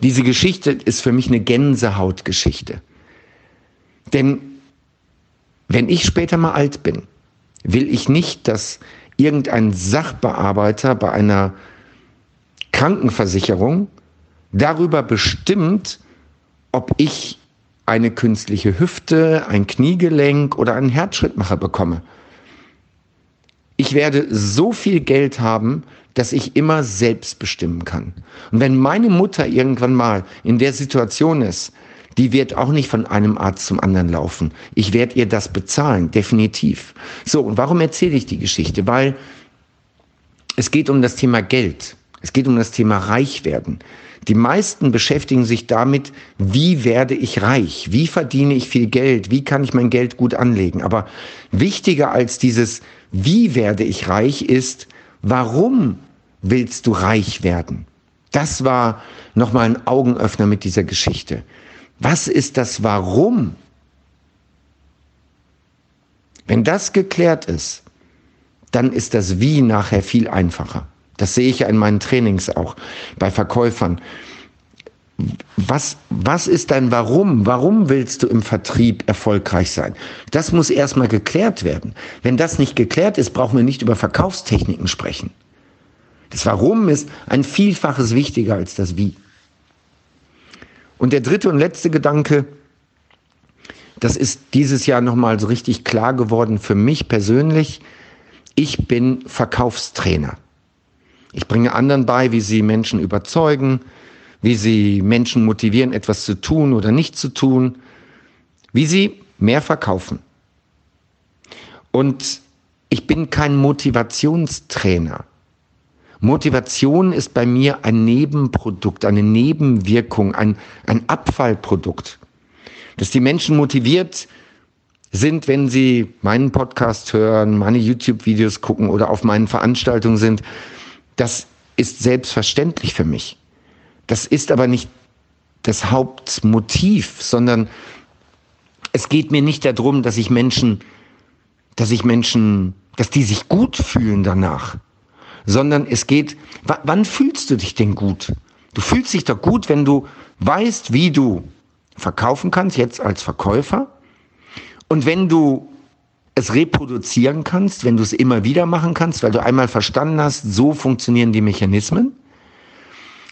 Diese Geschichte ist für mich eine Gänsehautgeschichte. Denn wenn ich später mal alt bin, will ich nicht, dass irgendein Sachbearbeiter bei einer Krankenversicherung darüber bestimmt, ob ich eine künstliche Hüfte, ein Kniegelenk oder einen Herzschrittmacher bekomme. Ich werde so viel Geld haben, dass ich immer selbst bestimmen kann. Und wenn meine Mutter irgendwann mal in der Situation ist, die wird auch nicht von einem Arzt zum anderen laufen. Ich werde ihr das bezahlen, definitiv. So, und warum erzähle ich die Geschichte? Weil es geht um das Thema Geld. Es geht um das Thema Reichwerden. Die meisten beschäftigen sich damit, wie werde ich reich? Wie verdiene ich viel Geld? Wie kann ich mein Geld gut anlegen? Aber wichtiger als dieses, wie werde ich reich ist, warum willst du reich werden? Das war nochmal ein Augenöffner mit dieser Geschichte. Was ist das Warum? Wenn das geklärt ist, dann ist das Wie nachher viel einfacher. Das sehe ich ja in meinen Trainings auch bei Verkäufern. Was, was ist dein Warum? Warum willst du im Vertrieb erfolgreich sein? Das muss erstmal geklärt werden. Wenn das nicht geklärt ist, brauchen wir nicht über Verkaufstechniken sprechen. Das Warum ist ein Vielfaches wichtiger als das Wie. Und der dritte und letzte Gedanke, das ist dieses Jahr nochmal so richtig klar geworden für mich persönlich. Ich bin Verkaufstrainer. Ich bringe anderen bei, wie sie Menschen überzeugen, wie sie Menschen motivieren, etwas zu tun oder nicht zu tun, wie sie mehr verkaufen. Und ich bin kein Motivationstrainer. Motivation ist bei mir ein Nebenprodukt, eine Nebenwirkung, ein, ein Abfallprodukt. Dass die Menschen motiviert sind, wenn sie meinen Podcast hören, meine YouTube-Videos gucken oder auf meinen Veranstaltungen sind, das ist selbstverständlich für mich. Das ist aber nicht das Hauptmotiv, sondern es geht mir nicht darum, dass ich Menschen, dass ich Menschen, dass die sich gut fühlen danach, sondern es geht, wann fühlst du dich denn gut? Du fühlst dich doch gut, wenn du weißt, wie du verkaufen kannst, jetzt als Verkäufer. Und wenn du es reproduzieren kannst, wenn du es immer wieder machen kannst, weil du einmal verstanden hast, so funktionieren die Mechanismen.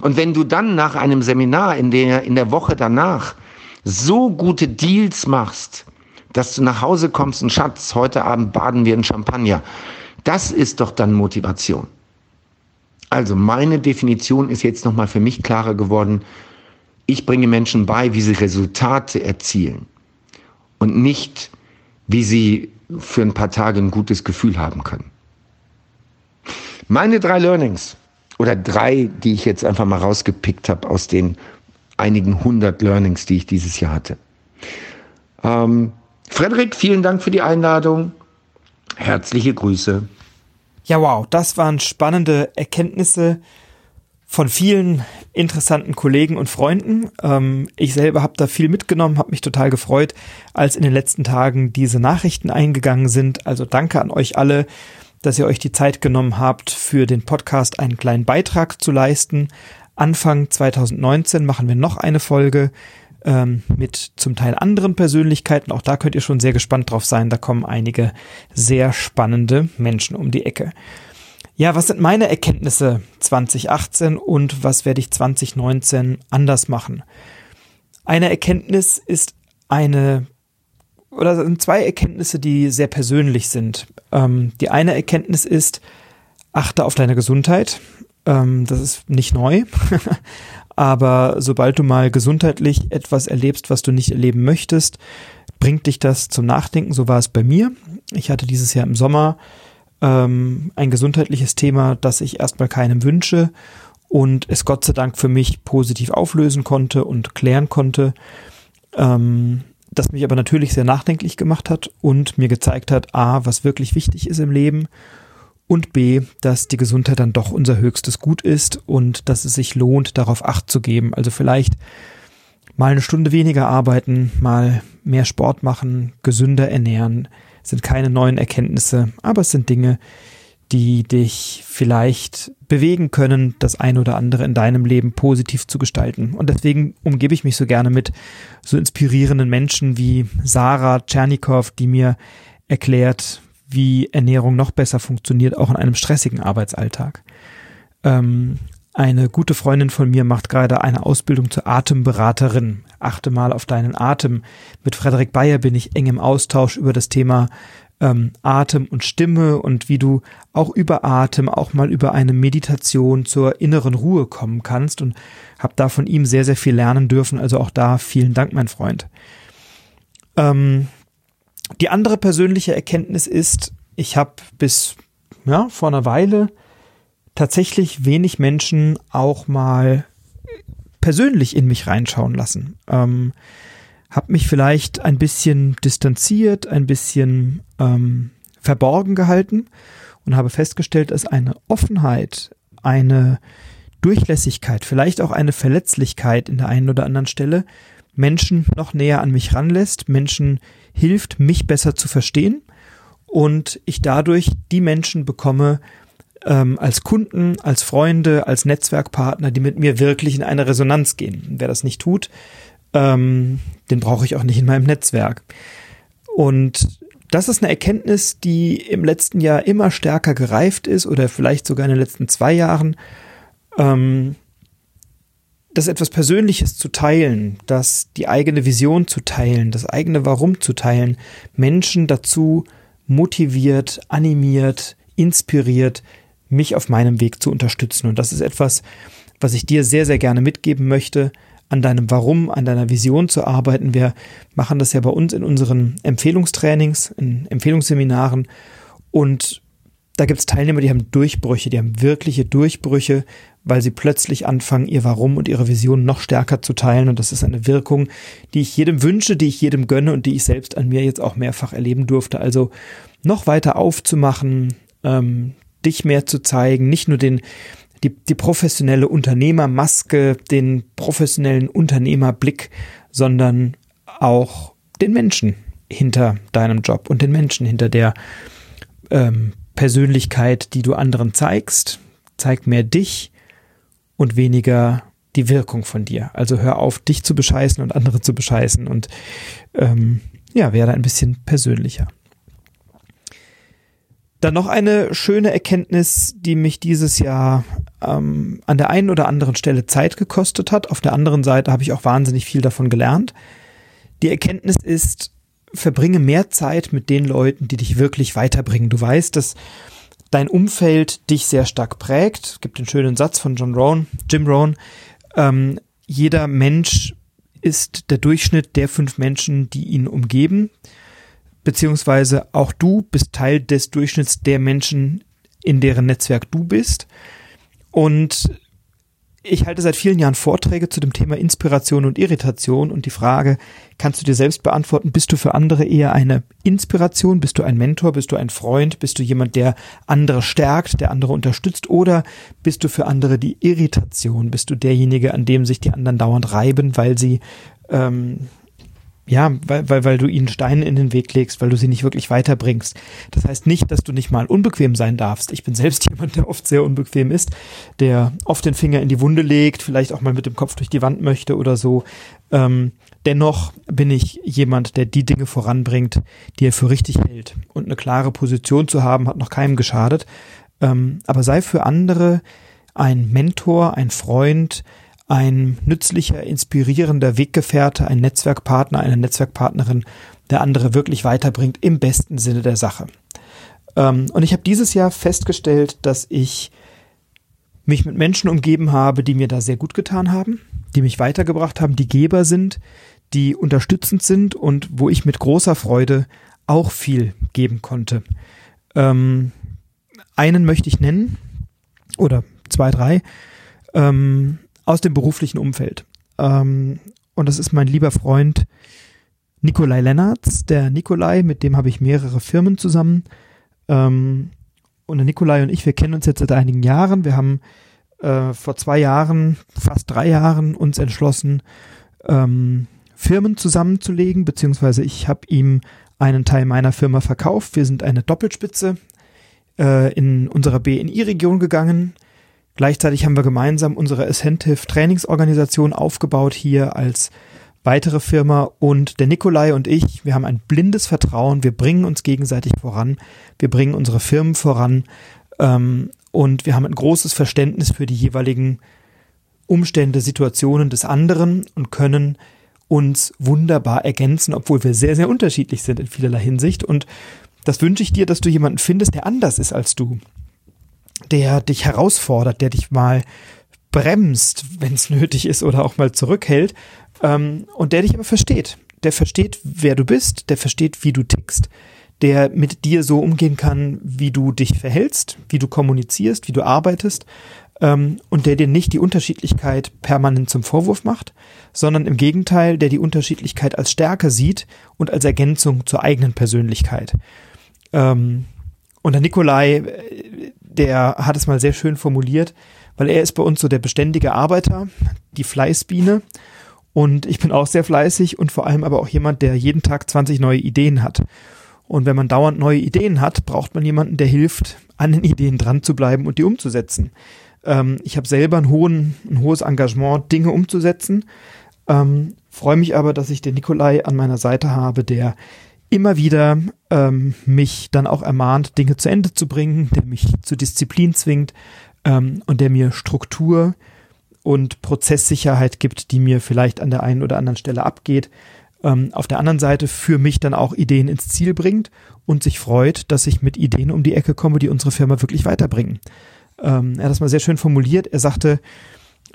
Und wenn du dann nach einem Seminar in der, in der Woche danach so gute Deals machst, dass du nach Hause kommst und Schatz, heute Abend baden wir in Champagner. Das ist doch dann Motivation. Also meine Definition ist jetzt nochmal für mich klarer geworden. Ich bringe Menschen bei, wie sie Resultate erzielen und nicht, wie sie für ein paar Tage ein gutes Gefühl haben können. Meine drei Learnings oder drei, die ich jetzt einfach mal rausgepickt habe aus den einigen hundert Learnings, die ich dieses Jahr hatte. Ähm, Frederik, vielen Dank für die Einladung. Herzliche Grüße. Ja, wow, das waren spannende Erkenntnisse von vielen interessanten Kollegen und Freunden. Ähm, ich selber habe da viel mitgenommen, habe mich total gefreut, als in den letzten Tagen diese Nachrichten eingegangen sind. Also danke an euch alle, dass ihr euch die Zeit genommen habt, für den Podcast einen kleinen Beitrag zu leisten. Anfang 2019 machen wir noch eine Folge ähm, mit zum Teil anderen Persönlichkeiten. Auch da könnt ihr schon sehr gespannt drauf sein. Da kommen einige sehr spannende Menschen um die Ecke. Ja, was sind meine Erkenntnisse 2018 und was werde ich 2019 anders machen? Eine Erkenntnis ist eine, oder sind zwei Erkenntnisse, die sehr persönlich sind. Ähm, die eine Erkenntnis ist, achte auf deine Gesundheit. Ähm, das ist nicht neu. Aber sobald du mal gesundheitlich etwas erlebst, was du nicht erleben möchtest, bringt dich das zum Nachdenken. So war es bei mir. Ich hatte dieses Jahr im Sommer ähm, ein gesundheitliches Thema, das ich erstmal keinem wünsche und es Gott sei Dank für mich positiv auflösen konnte und klären konnte, ähm, das mich aber natürlich sehr nachdenklich gemacht hat und mir gezeigt hat, a, was wirklich wichtig ist im Leben und b, dass die Gesundheit dann doch unser höchstes Gut ist und dass es sich lohnt, darauf Acht zu geben. Also vielleicht mal eine Stunde weniger arbeiten, mal mehr Sport machen, gesünder ernähren, es sind keine neuen Erkenntnisse, aber es sind Dinge, die dich vielleicht bewegen können, das eine oder andere in deinem Leben positiv zu gestalten. Und deswegen umgebe ich mich so gerne mit so inspirierenden Menschen wie Sarah Tschernikow, die mir erklärt, wie Ernährung noch besser funktioniert, auch in einem stressigen Arbeitsalltag. Ähm, eine gute Freundin von mir macht gerade eine Ausbildung zur Atemberaterin. Achte mal auf deinen Atem. Mit Frederik Bayer bin ich eng im Austausch über das Thema ähm, Atem und Stimme und wie du auch über Atem, auch mal über eine Meditation zur inneren Ruhe kommen kannst und habe da von ihm sehr, sehr viel lernen dürfen. Also auch da vielen Dank, mein Freund. Ähm, die andere persönliche Erkenntnis ist, ich habe bis ja, vor einer Weile tatsächlich wenig Menschen auch mal persönlich in mich reinschauen lassen. Ähm, hab mich vielleicht ein bisschen distanziert, ein bisschen ähm, verborgen gehalten und habe festgestellt, dass eine Offenheit, eine Durchlässigkeit, vielleicht auch eine Verletzlichkeit in der einen oder anderen Stelle Menschen noch näher an mich ranlässt, Menschen hilft, mich besser zu verstehen und ich dadurch die Menschen bekomme, ähm, als Kunden, als Freunde, als Netzwerkpartner, die mit mir wirklich in eine Resonanz gehen. wer das nicht tut, ähm, den brauche ich auch nicht in meinem Netzwerk. Und das ist eine Erkenntnis, die im letzten Jahr immer stärker gereift ist oder vielleicht sogar in den letzten zwei Jahren. Ähm, das etwas Persönliches zu teilen, das die eigene Vision zu teilen, das eigene Warum zu teilen, Menschen dazu motiviert, animiert, inspiriert, mich auf meinem Weg zu unterstützen. Und das ist etwas, was ich dir sehr, sehr gerne mitgeben möchte, an deinem Warum, an deiner Vision zu arbeiten. Wir machen das ja bei uns in unseren Empfehlungstrainings, in Empfehlungsseminaren. Und da gibt es Teilnehmer, die haben Durchbrüche, die haben wirkliche Durchbrüche, weil sie plötzlich anfangen, ihr Warum und ihre Vision noch stärker zu teilen. Und das ist eine Wirkung, die ich jedem wünsche, die ich jedem gönne und die ich selbst an mir jetzt auch mehrfach erleben durfte. Also noch weiter aufzumachen, ähm, dich mehr zu zeigen, nicht nur den, die, die professionelle Unternehmermaske, den professionellen Unternehmerblick, sondern auch den Menschen hinter deinem Job und den Menschen hinter der ähm, Persönlichkeit, die du anderen zeigst. Zeig mehr dich und weniger die Wirkung von dir. Also hör auf, dich zu bescheißen und andere zu bescheißen und ähm, ja, werde ein bisschen persönlicher. Dann noch eine schöne Erkenntnis, die mich dieses Jahr ähm, an der einen oder anderen Stelle Zeit gekostet hat. Auf der anderen Seite habe ich auch wahnsinnig viel davon gelernt. Die Erkenntnis ist, verbringe mehr Zeit mit den Leuten, die dich wirklich weiterbringen. Du weißt, dass dein Umfeld dich sehr stark prägt. Es gibt den schönen Satz von John Rohn, Jim Rohn. Ähm, jeder Mensch ist der Durchschnitt der fünf Menschen, die ihn umgeben beziehungsweise auch du bist Teil des Durchschnitts der Menschen, in deren Netzwerk du bist. Und ich halte seit vielen Jahren Vorträge zu dem Thema Inspiration und Irritation und die Frage, kannst du dir selbst beantworten, bist du für andere eher eine Inspiration, bist du ein Mentor, bist du ein Freund, bist du jemand, der andere stärkt, der andere unterstützt? Oder bist du für andere die Irritation, bist du derjenige, an dem sich die anderen dauernd reiben, weil sie ähm, ja, weil, weil, weil du ihnen Steine in den Weg legst, weil du sie nicht wirklich weiterbringst. Das heißt nicht, dass du nicht mal unbequem sein darfst. Ich bin selbst jemand, der oft sehr unbequem ist, der oft den Finger in die Wunde legt, vielleicht auch mal mit dem Kopf durch die Wand möchte oder so. Ähm, dennoch bin ich jemand, der die Dinge voranbringt, die er für richtig hält. Und eine klare Position zu haben, hat noch keinem geschadet. Ähm, aber sei für andere ein Mentor, ein Freund, ein nützlicher, inspirierender Weggefährte, ein Netzwerkpartner, eine Netzwerkpartnerin, der andere wirklich weiterbringt im besten Sinne der Sache. Ähm, und ich habe dieses Jahr festgestellt, dass ich mich mit Menschen umgeben habe, die mir da sehr gut getan haben, die mich weitergebracht haben, die Geber sind, die unterstützend sind und wo ich mit großer Freude auch viel geben konnte. Ähm, einen möchte ich nennen oder zwei, drei. Ähm, aus dem beruflichen Umfeld. Ähm, und das ist mein lieber Freund Nikolai Lennartz. Der Nikolai, mit dem habe ich mehrere Firmen zusammen. Ähm, und der Nikolai und ich, wir kennen uns jetzt seit einigen Jahren. Wir haben äh, vor zwei Jahren, fast drei Jahren uns entschlossen, ähm, Firmen zusammenzulegen, beziehungsweise ich habe ihm einen Teil meiner Firma verkauft. Wir sind eine Doppelspitze äh, in unserer BNI-Region gegangen Gleichzeitig haben wir gemeinsam unsere Ascentive Trainingsorganisation aufgebaut hier als weitere Firma und der Nikolai und ich, wir haben ein blindes Vertrauen, wir bringen uns gegenseitig voran, wir bringen unsere Firmen voran ähm, und wir haben ein großes Verständnis für die jeweiligen Umstände, Situationen des anderen und können uns wunderbar ergänzen, obwohl wir sehr, sehr unterschiedlich sind in vielerlei Hinsicht. Und das wünsche ich dir, dass du jemanden findest, der anders ist als du, der dich herausfordert, der dich mal bremst, wenn es nötig ist oder auch mal zurückhält ähm, und der dich aber versteht. Der versteht, wer du bist, der versteht, wie du tickst, der mit dir so umgehen kann, wie du dich verhältst, wie du kommunizierst, wie du arbeitest ähm, und der dir nicht die Unterschiedlichkeit permanent zum Vorwurf macht, sondern im Gegenteil, der die Unterschiedlichkeit als Stärke sieht und als Ergänzung zur eigenen Persönlichkeit. Ähm, und der Nikolai, äh, der hat es mal sehr schön formuliert, weil er ist bei uns so der beständige Arbeiter, die Fleißbiene. Und ich bin auch sehr fleißig und vor allem aber auch jemand, der jeden Tag 20 neue Ideen hat. Und wenn man dauernd neue Ideen hat, braucht man jemanden, der hilft, an den Ideen dran zu bleiben und die umzusetzen. Ähm, ich habe selber ein, hohen, ein hohes Engagement, Dinge umzusetzen. Ähm, Freue mich aber, dass ich den Nikolai an meiner Seite habe, der immer wieder ähm, mich dann auch ermahnt, Dinge zu Ende zu bringen, der mich zu Disziplin zwingt ähm, und der mir Struktur und Prozesssicherheit gibt, die mir vielleicht an der einen oder anderen Stelle abgeht. Ähm, auf der anderen Seite für mich dann auch Ideen ins Ziel bringt und sich freut, dass ich mit Ideen um die Ecke komme, die unsere Firma wirklich weiterbringen. Ähm, er hat das mal sehr schön formuliert. Er sagte,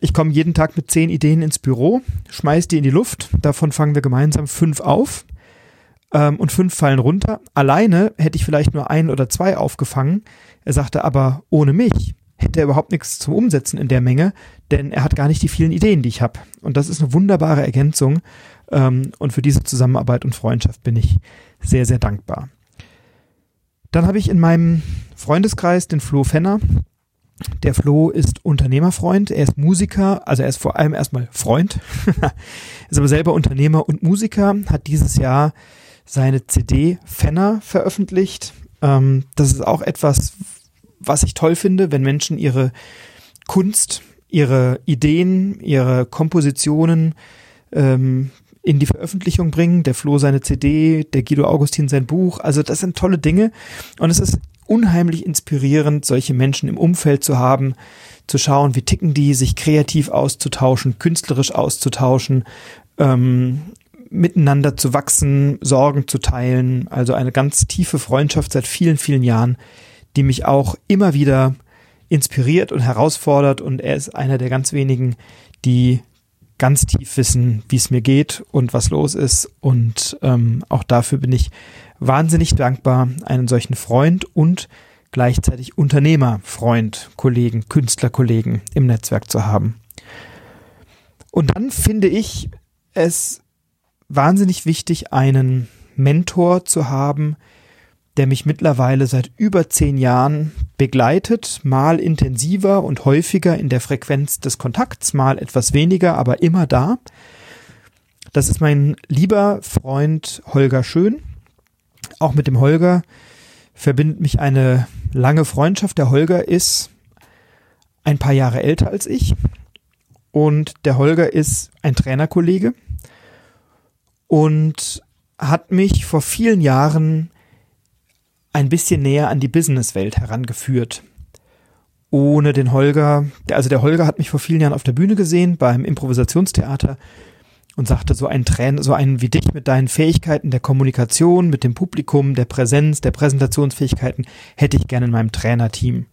ich komme jeden Tag mit zehn Ideen ins Büro, schmeiß die in die Luft, davon fangen wir gemeinsam fünf auf ähm, und fünf fallen runter. Alleine hätte ich vielleicht nur ein oder zwei aufgefangen. Er sagte aber, ohne mich hätte er überhaupt nichts zum Umsetzen in der Menge, denn er hat gar nicht die vielen Ideen, die ich habe. Und das ist eine wunderbare Ergänzung. Ähm, und für diese Zusammenarbeit und Freundschaft bin ich sehr, sehr dankbar. Dann habe ich in meinem Freundeskreis den Flo Fenner. Der Flo ist Unternehmerfreund, er ist Musiker, also er ist vor allem erstmal Freund, ist aber selber Unternehmer und Musiker, hat dieses Jahr seine CD Fenner veröffentlicht. Ähm, das ist auch etwas, was ich toll finde, wenn Menschen ihre Kunst, ihre Ideen, ihre Kompositionen ähm, in die Veröffentlichung bringen. Der Flo seine CD, der Guido Augustin sein Buch. Also das sind tolle Dinge. Und es ist unheimlich inspirierend, solche Menschen im Umfeld zu haben, zu schauen, wie ticken die, sich kreativ auszutauschen, künstlerisch auszutauschen, ähm, miteinander zu wachsen, Sorgen zu teilen. Also eine ganz tiefe Freundschaft seit vielen, vielen Jahren, die mich auch immer wieder inspiriert und herausfordert. Und er ist einer der ganz wenigen, die ganz tief wissen, wie es mir geht und was los ist. Und ähm, auch dafür bin ich wahnsinnig dankbar, einen solchen Freund und gleichzeitig Unternehmerfreund, Kollegen, Künstlerkollegen im Netzwerk zu haben. Und dann finde ich es wahnsinnig wichtig, einen Mentor zu haben, der mich mittlerweile seit über zehn Jahren begleitet, mal intensiver und häufiger in der Frequenz des Kontakts, mal etwas weniger, aber immer da. Das ist mein lieber Freund Holger Schön. Auch mit dem Holger verbindet mich eine lange Freundschaft. Der Holger ist ein paar Jahre älter als ich und der Holger ist ein Trainerkollege und hat mich vor vielen Jahren ein bisschen näher an die Businesswelt herangeführt. Ohne den Holger, also der Holger hat mich vor vielen Jahren auf der Bühne gesehen beim Improvisationstheater und sagte, so ein Trainer, so einen wie dich mit deinen Fähigkeiten der Kommunikation, mit dem Publikum, der Präsenz, der Präsentationsfähigkeiten hätte ich gerne in meinem Trainerteam.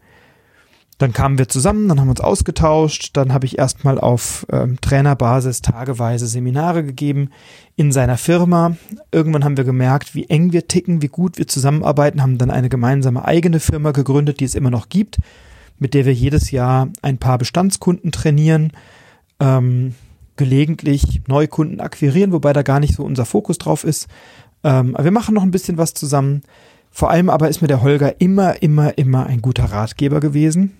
Dann kamen wir zusammen, dann haben wir uns ausgetauscht, dann habe ich erstmal auf ähm, Trainerbasis tageweise Seminare gegeben in seiner Firma. Irgendwann haben wir gemerkt, wie eng wir ticken, wie gut wir zusammenarbeiten, haben dann eine gemeinsame eigene Firma gegründet, die es immer noch gibt, mit der wir jedes Jahr ein paar Bestandskunden trainieren, ähm, gelegentlich Neukunden akquirieren, wobei da gar nicht so unser Fokus drauf ist. Ähm, aber wir machen noch ein bisschen was zusammen. Vor allem aber ist mir der Holger immer, immer, immer ein guter Ratgeber gewesen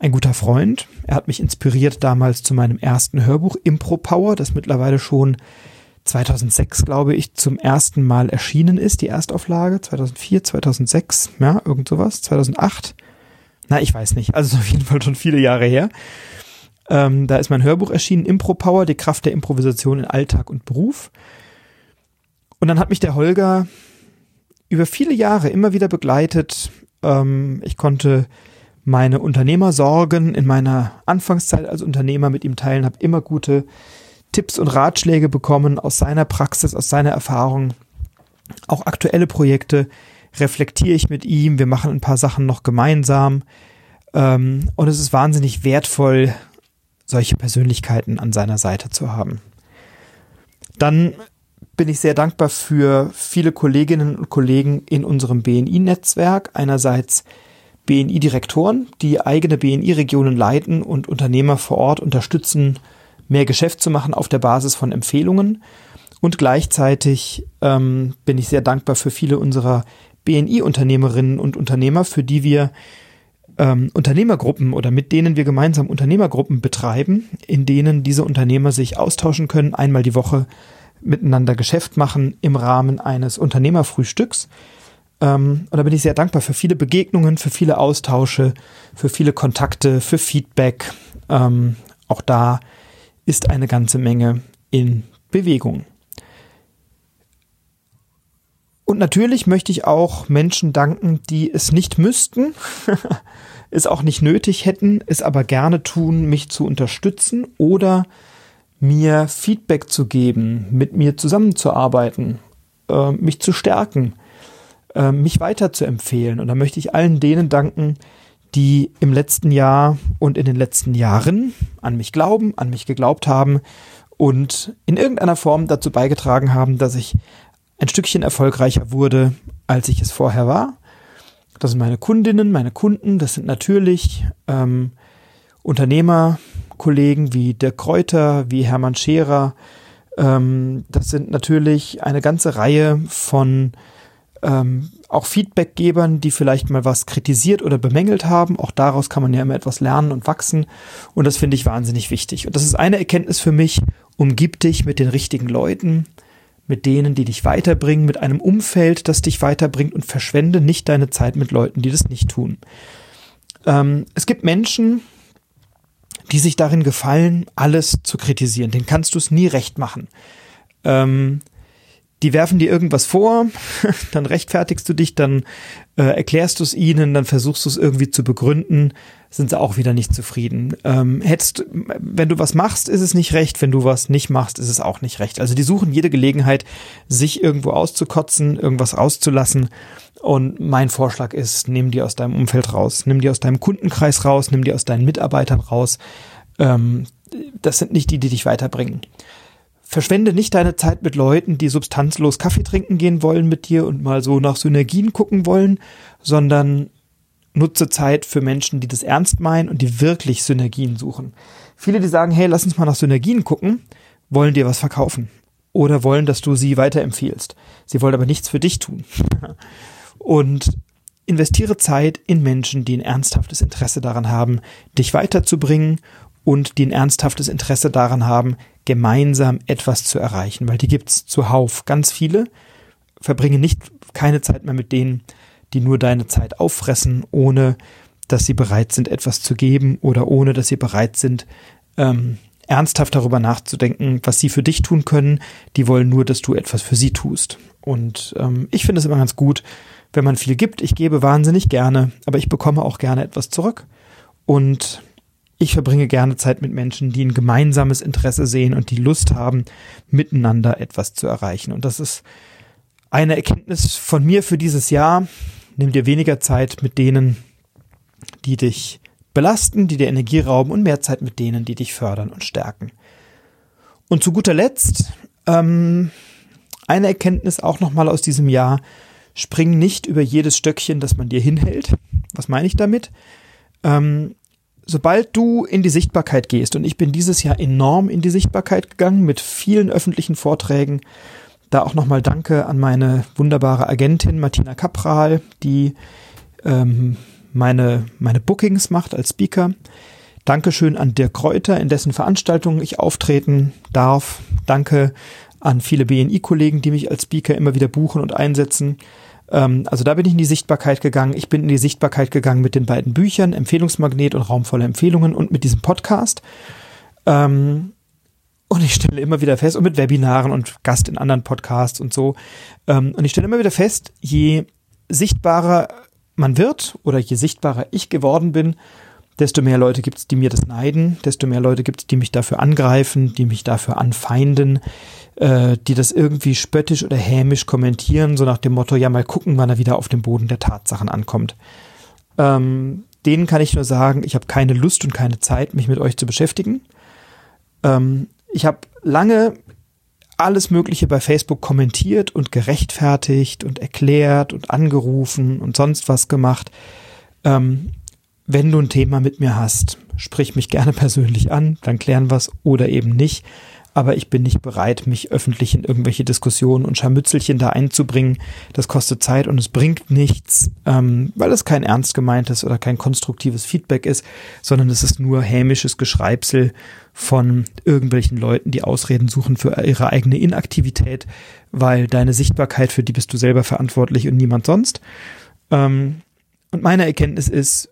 ein guter Freund. Er hat mich inspiriert damals zu meinem ersten Hörbuch Impro Power, das mittlerweile schon 2006, glaube ich, zum ersten Mal erschienen ist, die Erstauflage. 2004, 2006, ja, irgend sowas. 2008. Na, ich weiß nicht. Also auf jeden Fall schon viele Jahre her. Ähm, da ist mein Hörbuch erschienen, Impro Power, die Kraft der Improvisation in Alltag und Beruf. Und dann hat mich der Holger über viele Jahre immer wieder begleitet. Ähm, ich konnte meine Unternehmersorgen in meiner Anfangszeit als Unternehmer mit ihm teilen, habe immer gute Tipps und Ratschläge bekommen aus seiner Praxis, aus seiner Erfahrung. Auch aktuelle Projekte reflektiere ich mit ihm. Wir machen ein paar Sachen noch gemeinsam. Ähm, und es ist wahnsinnig wertvoll, solche Persönlichkeiten an seiner Seite zu haben. Dann bin ich sehr dankbar für viele Kolleginnen und Kollegen in unserem BNI-Netzwerk. Einerseits BNI-Direktoren, die eigene BNI-Regionen leiten und Unternehmer vor Ort unterstützen, mehr Geschäft zu machen auf der Basis von Empfehlungen. Und gleichzeitig ähm, bin ich sehr dankbar für viele unserer BNI-Unternehmerinnen und Unternehmer, für die wir ähm, Unternehmergruppen oder mit denen wir gemeinsam Unternehmergruppen betreiben, in denen diese Unternehmer sich austauschen können, einmal die Woche miteinander Geschäft machen im Rahmen eines Unternehmerfrühstücks. Ähm, und da bin ich sehr dankbar für viele Begegnungen, für viele Austausche, für viele Kontakte, für Feedback. Ähm, auch da ist eine ganze Menge in Bewegung. Und natürlich möchte ich auch Menschen danken, die es nicht müssten, es auch nicht nötig hätten, es aber gerne tun, mich zu unterstützen oder mir Feedback zu geben, mit mir zusammenzuarbeiten, äh, mich zu stärken, äh, mich weiter zu empfehlen. Und da möchte ich allen denen danken, die im letzten Jahr und in den letzten Jahren an mich glauben, an mich geglaubt haben und in irgendeiner Form dazu beigetragen haben, dass ich ein Stückchen erfolgreicher wurde, als ich es vorher war. Das sind meine Kundinnen, meine Kunden, das sind natürlich ähm, Unternehmerkollegen wie Dirk Kräuter, wie Hermann Scherer. Ähm, das sind natürlich eine ganze Reihe von ähm, auch Feedbackgebern, die vielleicht mal was kritisiert oder bemängelt haben. Auch daraus kann man ja immer etwas lernen und wachsen. Und das finde ich wahnsinnig wichtig. Und das ist eine Erkenntnis für mich. Umgib dich mit den richtigen Leuten, mit denen, die dich weiterbringen, mit einem Umfeld, das dich weiterbringt und verschwende nicht deine Zeit mit Leuten, die das nicht tun. Ähm, es gibt Menschen, die sich darin gefallen, alles zu kritisieren. Den kannst du es nie recht machen. Ähm, die werfen dir irgendwas vor, dann rechtfertigst du dich, dann äh, erklärst du es ihnen, dann versuchst du es irgendwie zu begründen, sind sie auch wieder nicht zufrieden. Ähm, hättest, wenn du was machst, ist es nicht recht, wenn du was nicht machst, ist es auch nicht recht. Also die suchen jede Gelegenheit, sich irgendwo auszukotzen, irgendwas rauszulassen. Und mein Vorschlag ist, nimm die aus deinem Umfeld raus, nimm die aus deinem Kundenkreis raus, nimm die aus deinen Mitarbeitern raus. Ähm, das sind nicht die, die dich weiterbringen verschwende nicht deine Zeit mit Leuten, die substanzlos Kaffee trinken gehen wollen mit dir und mal so nach Synergien gucken wollen, sondern nutze Zeit für Menschen, die das ernst meinen und die wirklich Synergien suchen. Viele, die sagen, hey, lass uns mal nach Synergien gucken, wollen dir was verkaufen oder wollen, dass du sie weiterempfiehlst. Sie wollen aber nichts für dich tun. Und investiere Zeit in Menschen, die ein ernsthaftes Interesse daran haben, dich weiterzubringen und die ein ernsthaftes Interesse daran haben, gemeinsam etwas zu erreichen, weil die gibt's zuhauf ganz viele. Verbringe nicht keine Zeit mehr mit denen, die nur deine Zeit auffressen, ohne dass sie bereit sind, etwas zu geben oder ohne dass sie bereit sind, ähm, ernsthaft darüber nachzudenken, was sie für dich tun können. Die wollen nur, dass du etwas für sie tust. Und ähm, ich finde es immer ganz gut, wenn man viel gibt. Ich gebe wahnsinnig gerne, aber ich bekomme auch gerne etwas zurück. Und ich verbringe gerne Zeit mit Menschen, die ein gemeinsames Interesse sehen und die Lust haben, miteinander etwas zu erreichen. Und das ist eine Erkenntnis von mir für dieses Jahr. Nimm dir weniger Zeit mit denen, die dich belasten, die dir Energie rauben und mehr Zeit mit denen, die dich fördern und stärken. Und zu guter Letzt ähm, eine Erkenntnis auch nochmal aus diesem Jahr. Spring nicht über jedes Stöckchen, das man dir hinhält. Was meine ich damit? Ähm, sobald du in die Sichtbarkeit gehst, und ich bin dieses Jahr enorm in die Sichtbarkeit gegangen mit vielen öffentlichen Vorträgen, da auch nochmal Danke an meine wunderbare Agentin Martina Kapral, die ähm, meine, meine Bookings macht als Speaker. Dankeschön an Dirk Kräuter, in dessen Veranstaltungen ich auftreten darf. Danke an viele BNI-Kollegen, die mich als Speaker immer wieder buchen und einsetzen. Ähm, also da bin ich in die Sichtbarkeit gegangen. Ich bin in die Sichtbarkeit gegangen mit den beiden Büchern, Empfehlungsmagnet und Raum voller Empfehlungen und mit diesem Podcast. Ähm, und ich stelle immer wieder fest, und mit Webinaren und Gast in anderen Podcasts und so. Ähm, und ich stelle immer wieder fest, je sichtbarer man wird oder je sichtbarer ich geworden bin, desto mehr Leute gibt es, die mir das neiden, desto mehr Leute gibt es, die mich dafür angreifen, die mich dafür anfeinden, äh, die das irgendwie spöttisch oder hämisch kommentieren, so nach dem Motto, ja mal gucken, wann er wieder auf dem Boden der Tatsachen ankommt. Ähm, denen kann ich nur sagen, ich habe keine Lust und keine Zeit, mich mit euch zu beschäftigen. Ähm, ich habe lange alles Mögliche bei Facebook kommentiert und gerechtfertigt und erklärt und angerufen und sonst was gemacht. Ähm, wenn du ein Thema mit mir hast, sprich mich gerne persönlich an, dann klären wir es oder eben nicht aber ich bin nicht bereit, mich öffentlich in irgendwelche Diskussionen und Scharmützelchen da einzubringen. Das kostet Zeit und es bringt nichts, ähm, weil es kein ernst gemeintes oder kein konstruktives Feedback ist, sondern es ist nur hämisches Geschreibsel von irgendwelchen Leuten, die Ausreden suchen für ihre eigene Inaktivität, weil deine Sichtbarkeit, für die bist du selber verantwortlich und niemand sonst. Ähm, und meine Erkenntnis ist,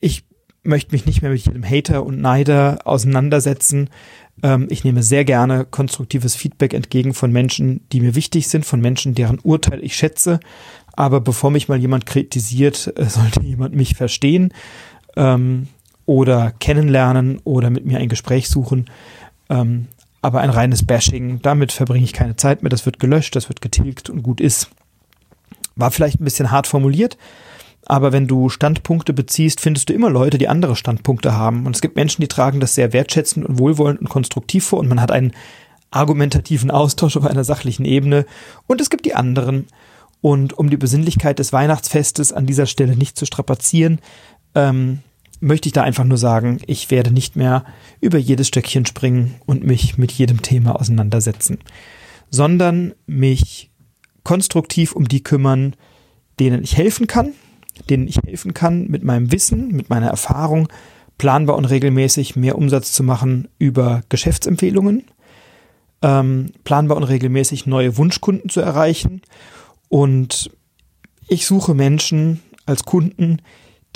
ich möchte mich nicht mehr mit jedem Hater und Neider auseinandersetzen. Ähm, ich nehme sehr gerne konstruktives Feedback entgegen von Menschen, die mir wichtig sind, von Menschen, deren Urteil ich schätze. Aber bevor mich mal jemand kritisiert, äh, sollte jemand mich verstehen ähm, oder kennenlernen oder mit mir ein Gespräch suchen. Ähm, aber ein reines Bashing, damit verbringe ich keine Zeit mehr. Das wird gelöscht, das wird getilgt und gut ist. War vielleicht ein bisschen hart formuliert, aber wenn du Standpunkte beziehst, findest du immer Leute, die andere Standpunkte haben. Und es gibt Menschen, die tragen das sehr wertschätzend und wohlwollend und konstruktiv vor und man hat einen argumentativen Austausch auf einer sachlichen Ebene. Und es gibt die anderen. Und um die Besinnlichkeit des Weihnachtsfestes an dieser Stelle nicht zu strapazieren, ähm, möchte ich da einfach nur sagen, ich werde nicht mehr über jedes Stöckchen springen und mich mit jedem Thema auseinandersetzen, sondern mich konstruktiv um die kümmern, denen ich helfen kann, denen ich helfen kann, mit meinem Wissen, mit meiner Erfahrung, planbar und regelmäßig mehr Umsatz zu machen über Geschäftsempfehlungen, ähm, planbar und regelmäßig neue Wunschkunden zu erreichen. Und ich suche Menschen als Kunden,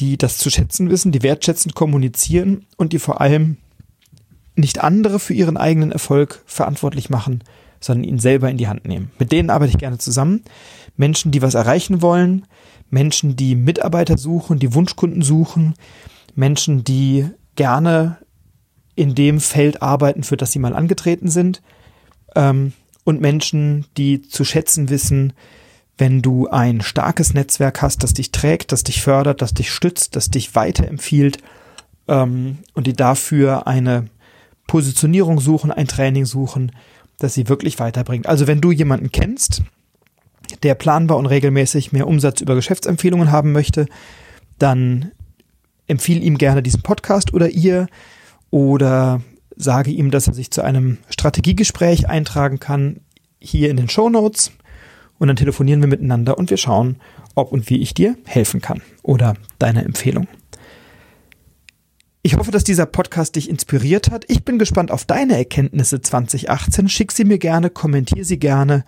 die das zu schätzen wissen, die wertschätzend kommunizieren und die vor allem nicht andere für ihren eigenen Erfolg verantwortlich machen, sondern ihn selber in die Hand nehmen. Mit denen arbeite ich gerne zusammen. Menschen, die was erreichen wollen, Menschen, die Mitarbeiter suchen, die Wunschkunden suchen, Menschen, die gerne in dem Feld arbeiten, für das sie mal angetreten sind, ähm, und Menschen, die zu schätzen wissen, wenn du ein starkes Netzwerk hast, das dich trägt, das dich fördert, das dich stützt, das dich weiterempfiehlt ähm, und die dafür eine Positionierung suchen, ein Training suchen, das sie wirklich weiterbringt. Also wenn du jemanden kennst, der planbar und regelmäßig mehr Umsatz über Geschäftsempfehlungen haben möchte, dann empfiehl ihm gerne diesen Podcast oder ihr oder sage ihm, dass er sich zu einem Strategiegespräch eintragen kann, hier in den Show Notes. Und dann telefonieren wir miteinander und wir schauen, ob und wie ich dir helfen kann oder deine Empfehlung. Ich hoffe, dass dieser Podcast dich inspiriert hat. Ich bin gespannt auf deine Erkenntnisse 2018. Schick sie mir gerne, kommentier sie gerne.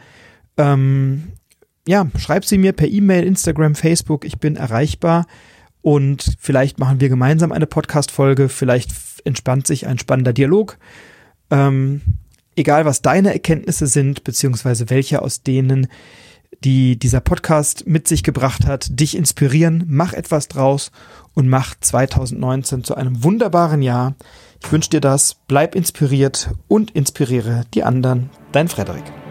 Ähm, ja, schreib sie mir per E-Mail, Instagram, Facebook. Ich bin erreichbar. Und vielleicht machen wir gemeinsam eine Podcast-Folge. Vielleicht entspannt sich ein spannender Dialog. Ähm, egal, was deine Erkenntnisse sind, beziehungsweise welche aus denen, die dieser Podcast mit sich gebracht hat, dich inspirieren. Mach etwas draus und mach 2019 zu einem wunderbaren Jahr. Ich wünsche dir das, bleib inspiriert und inspiriere die anderen. Dein Frederik.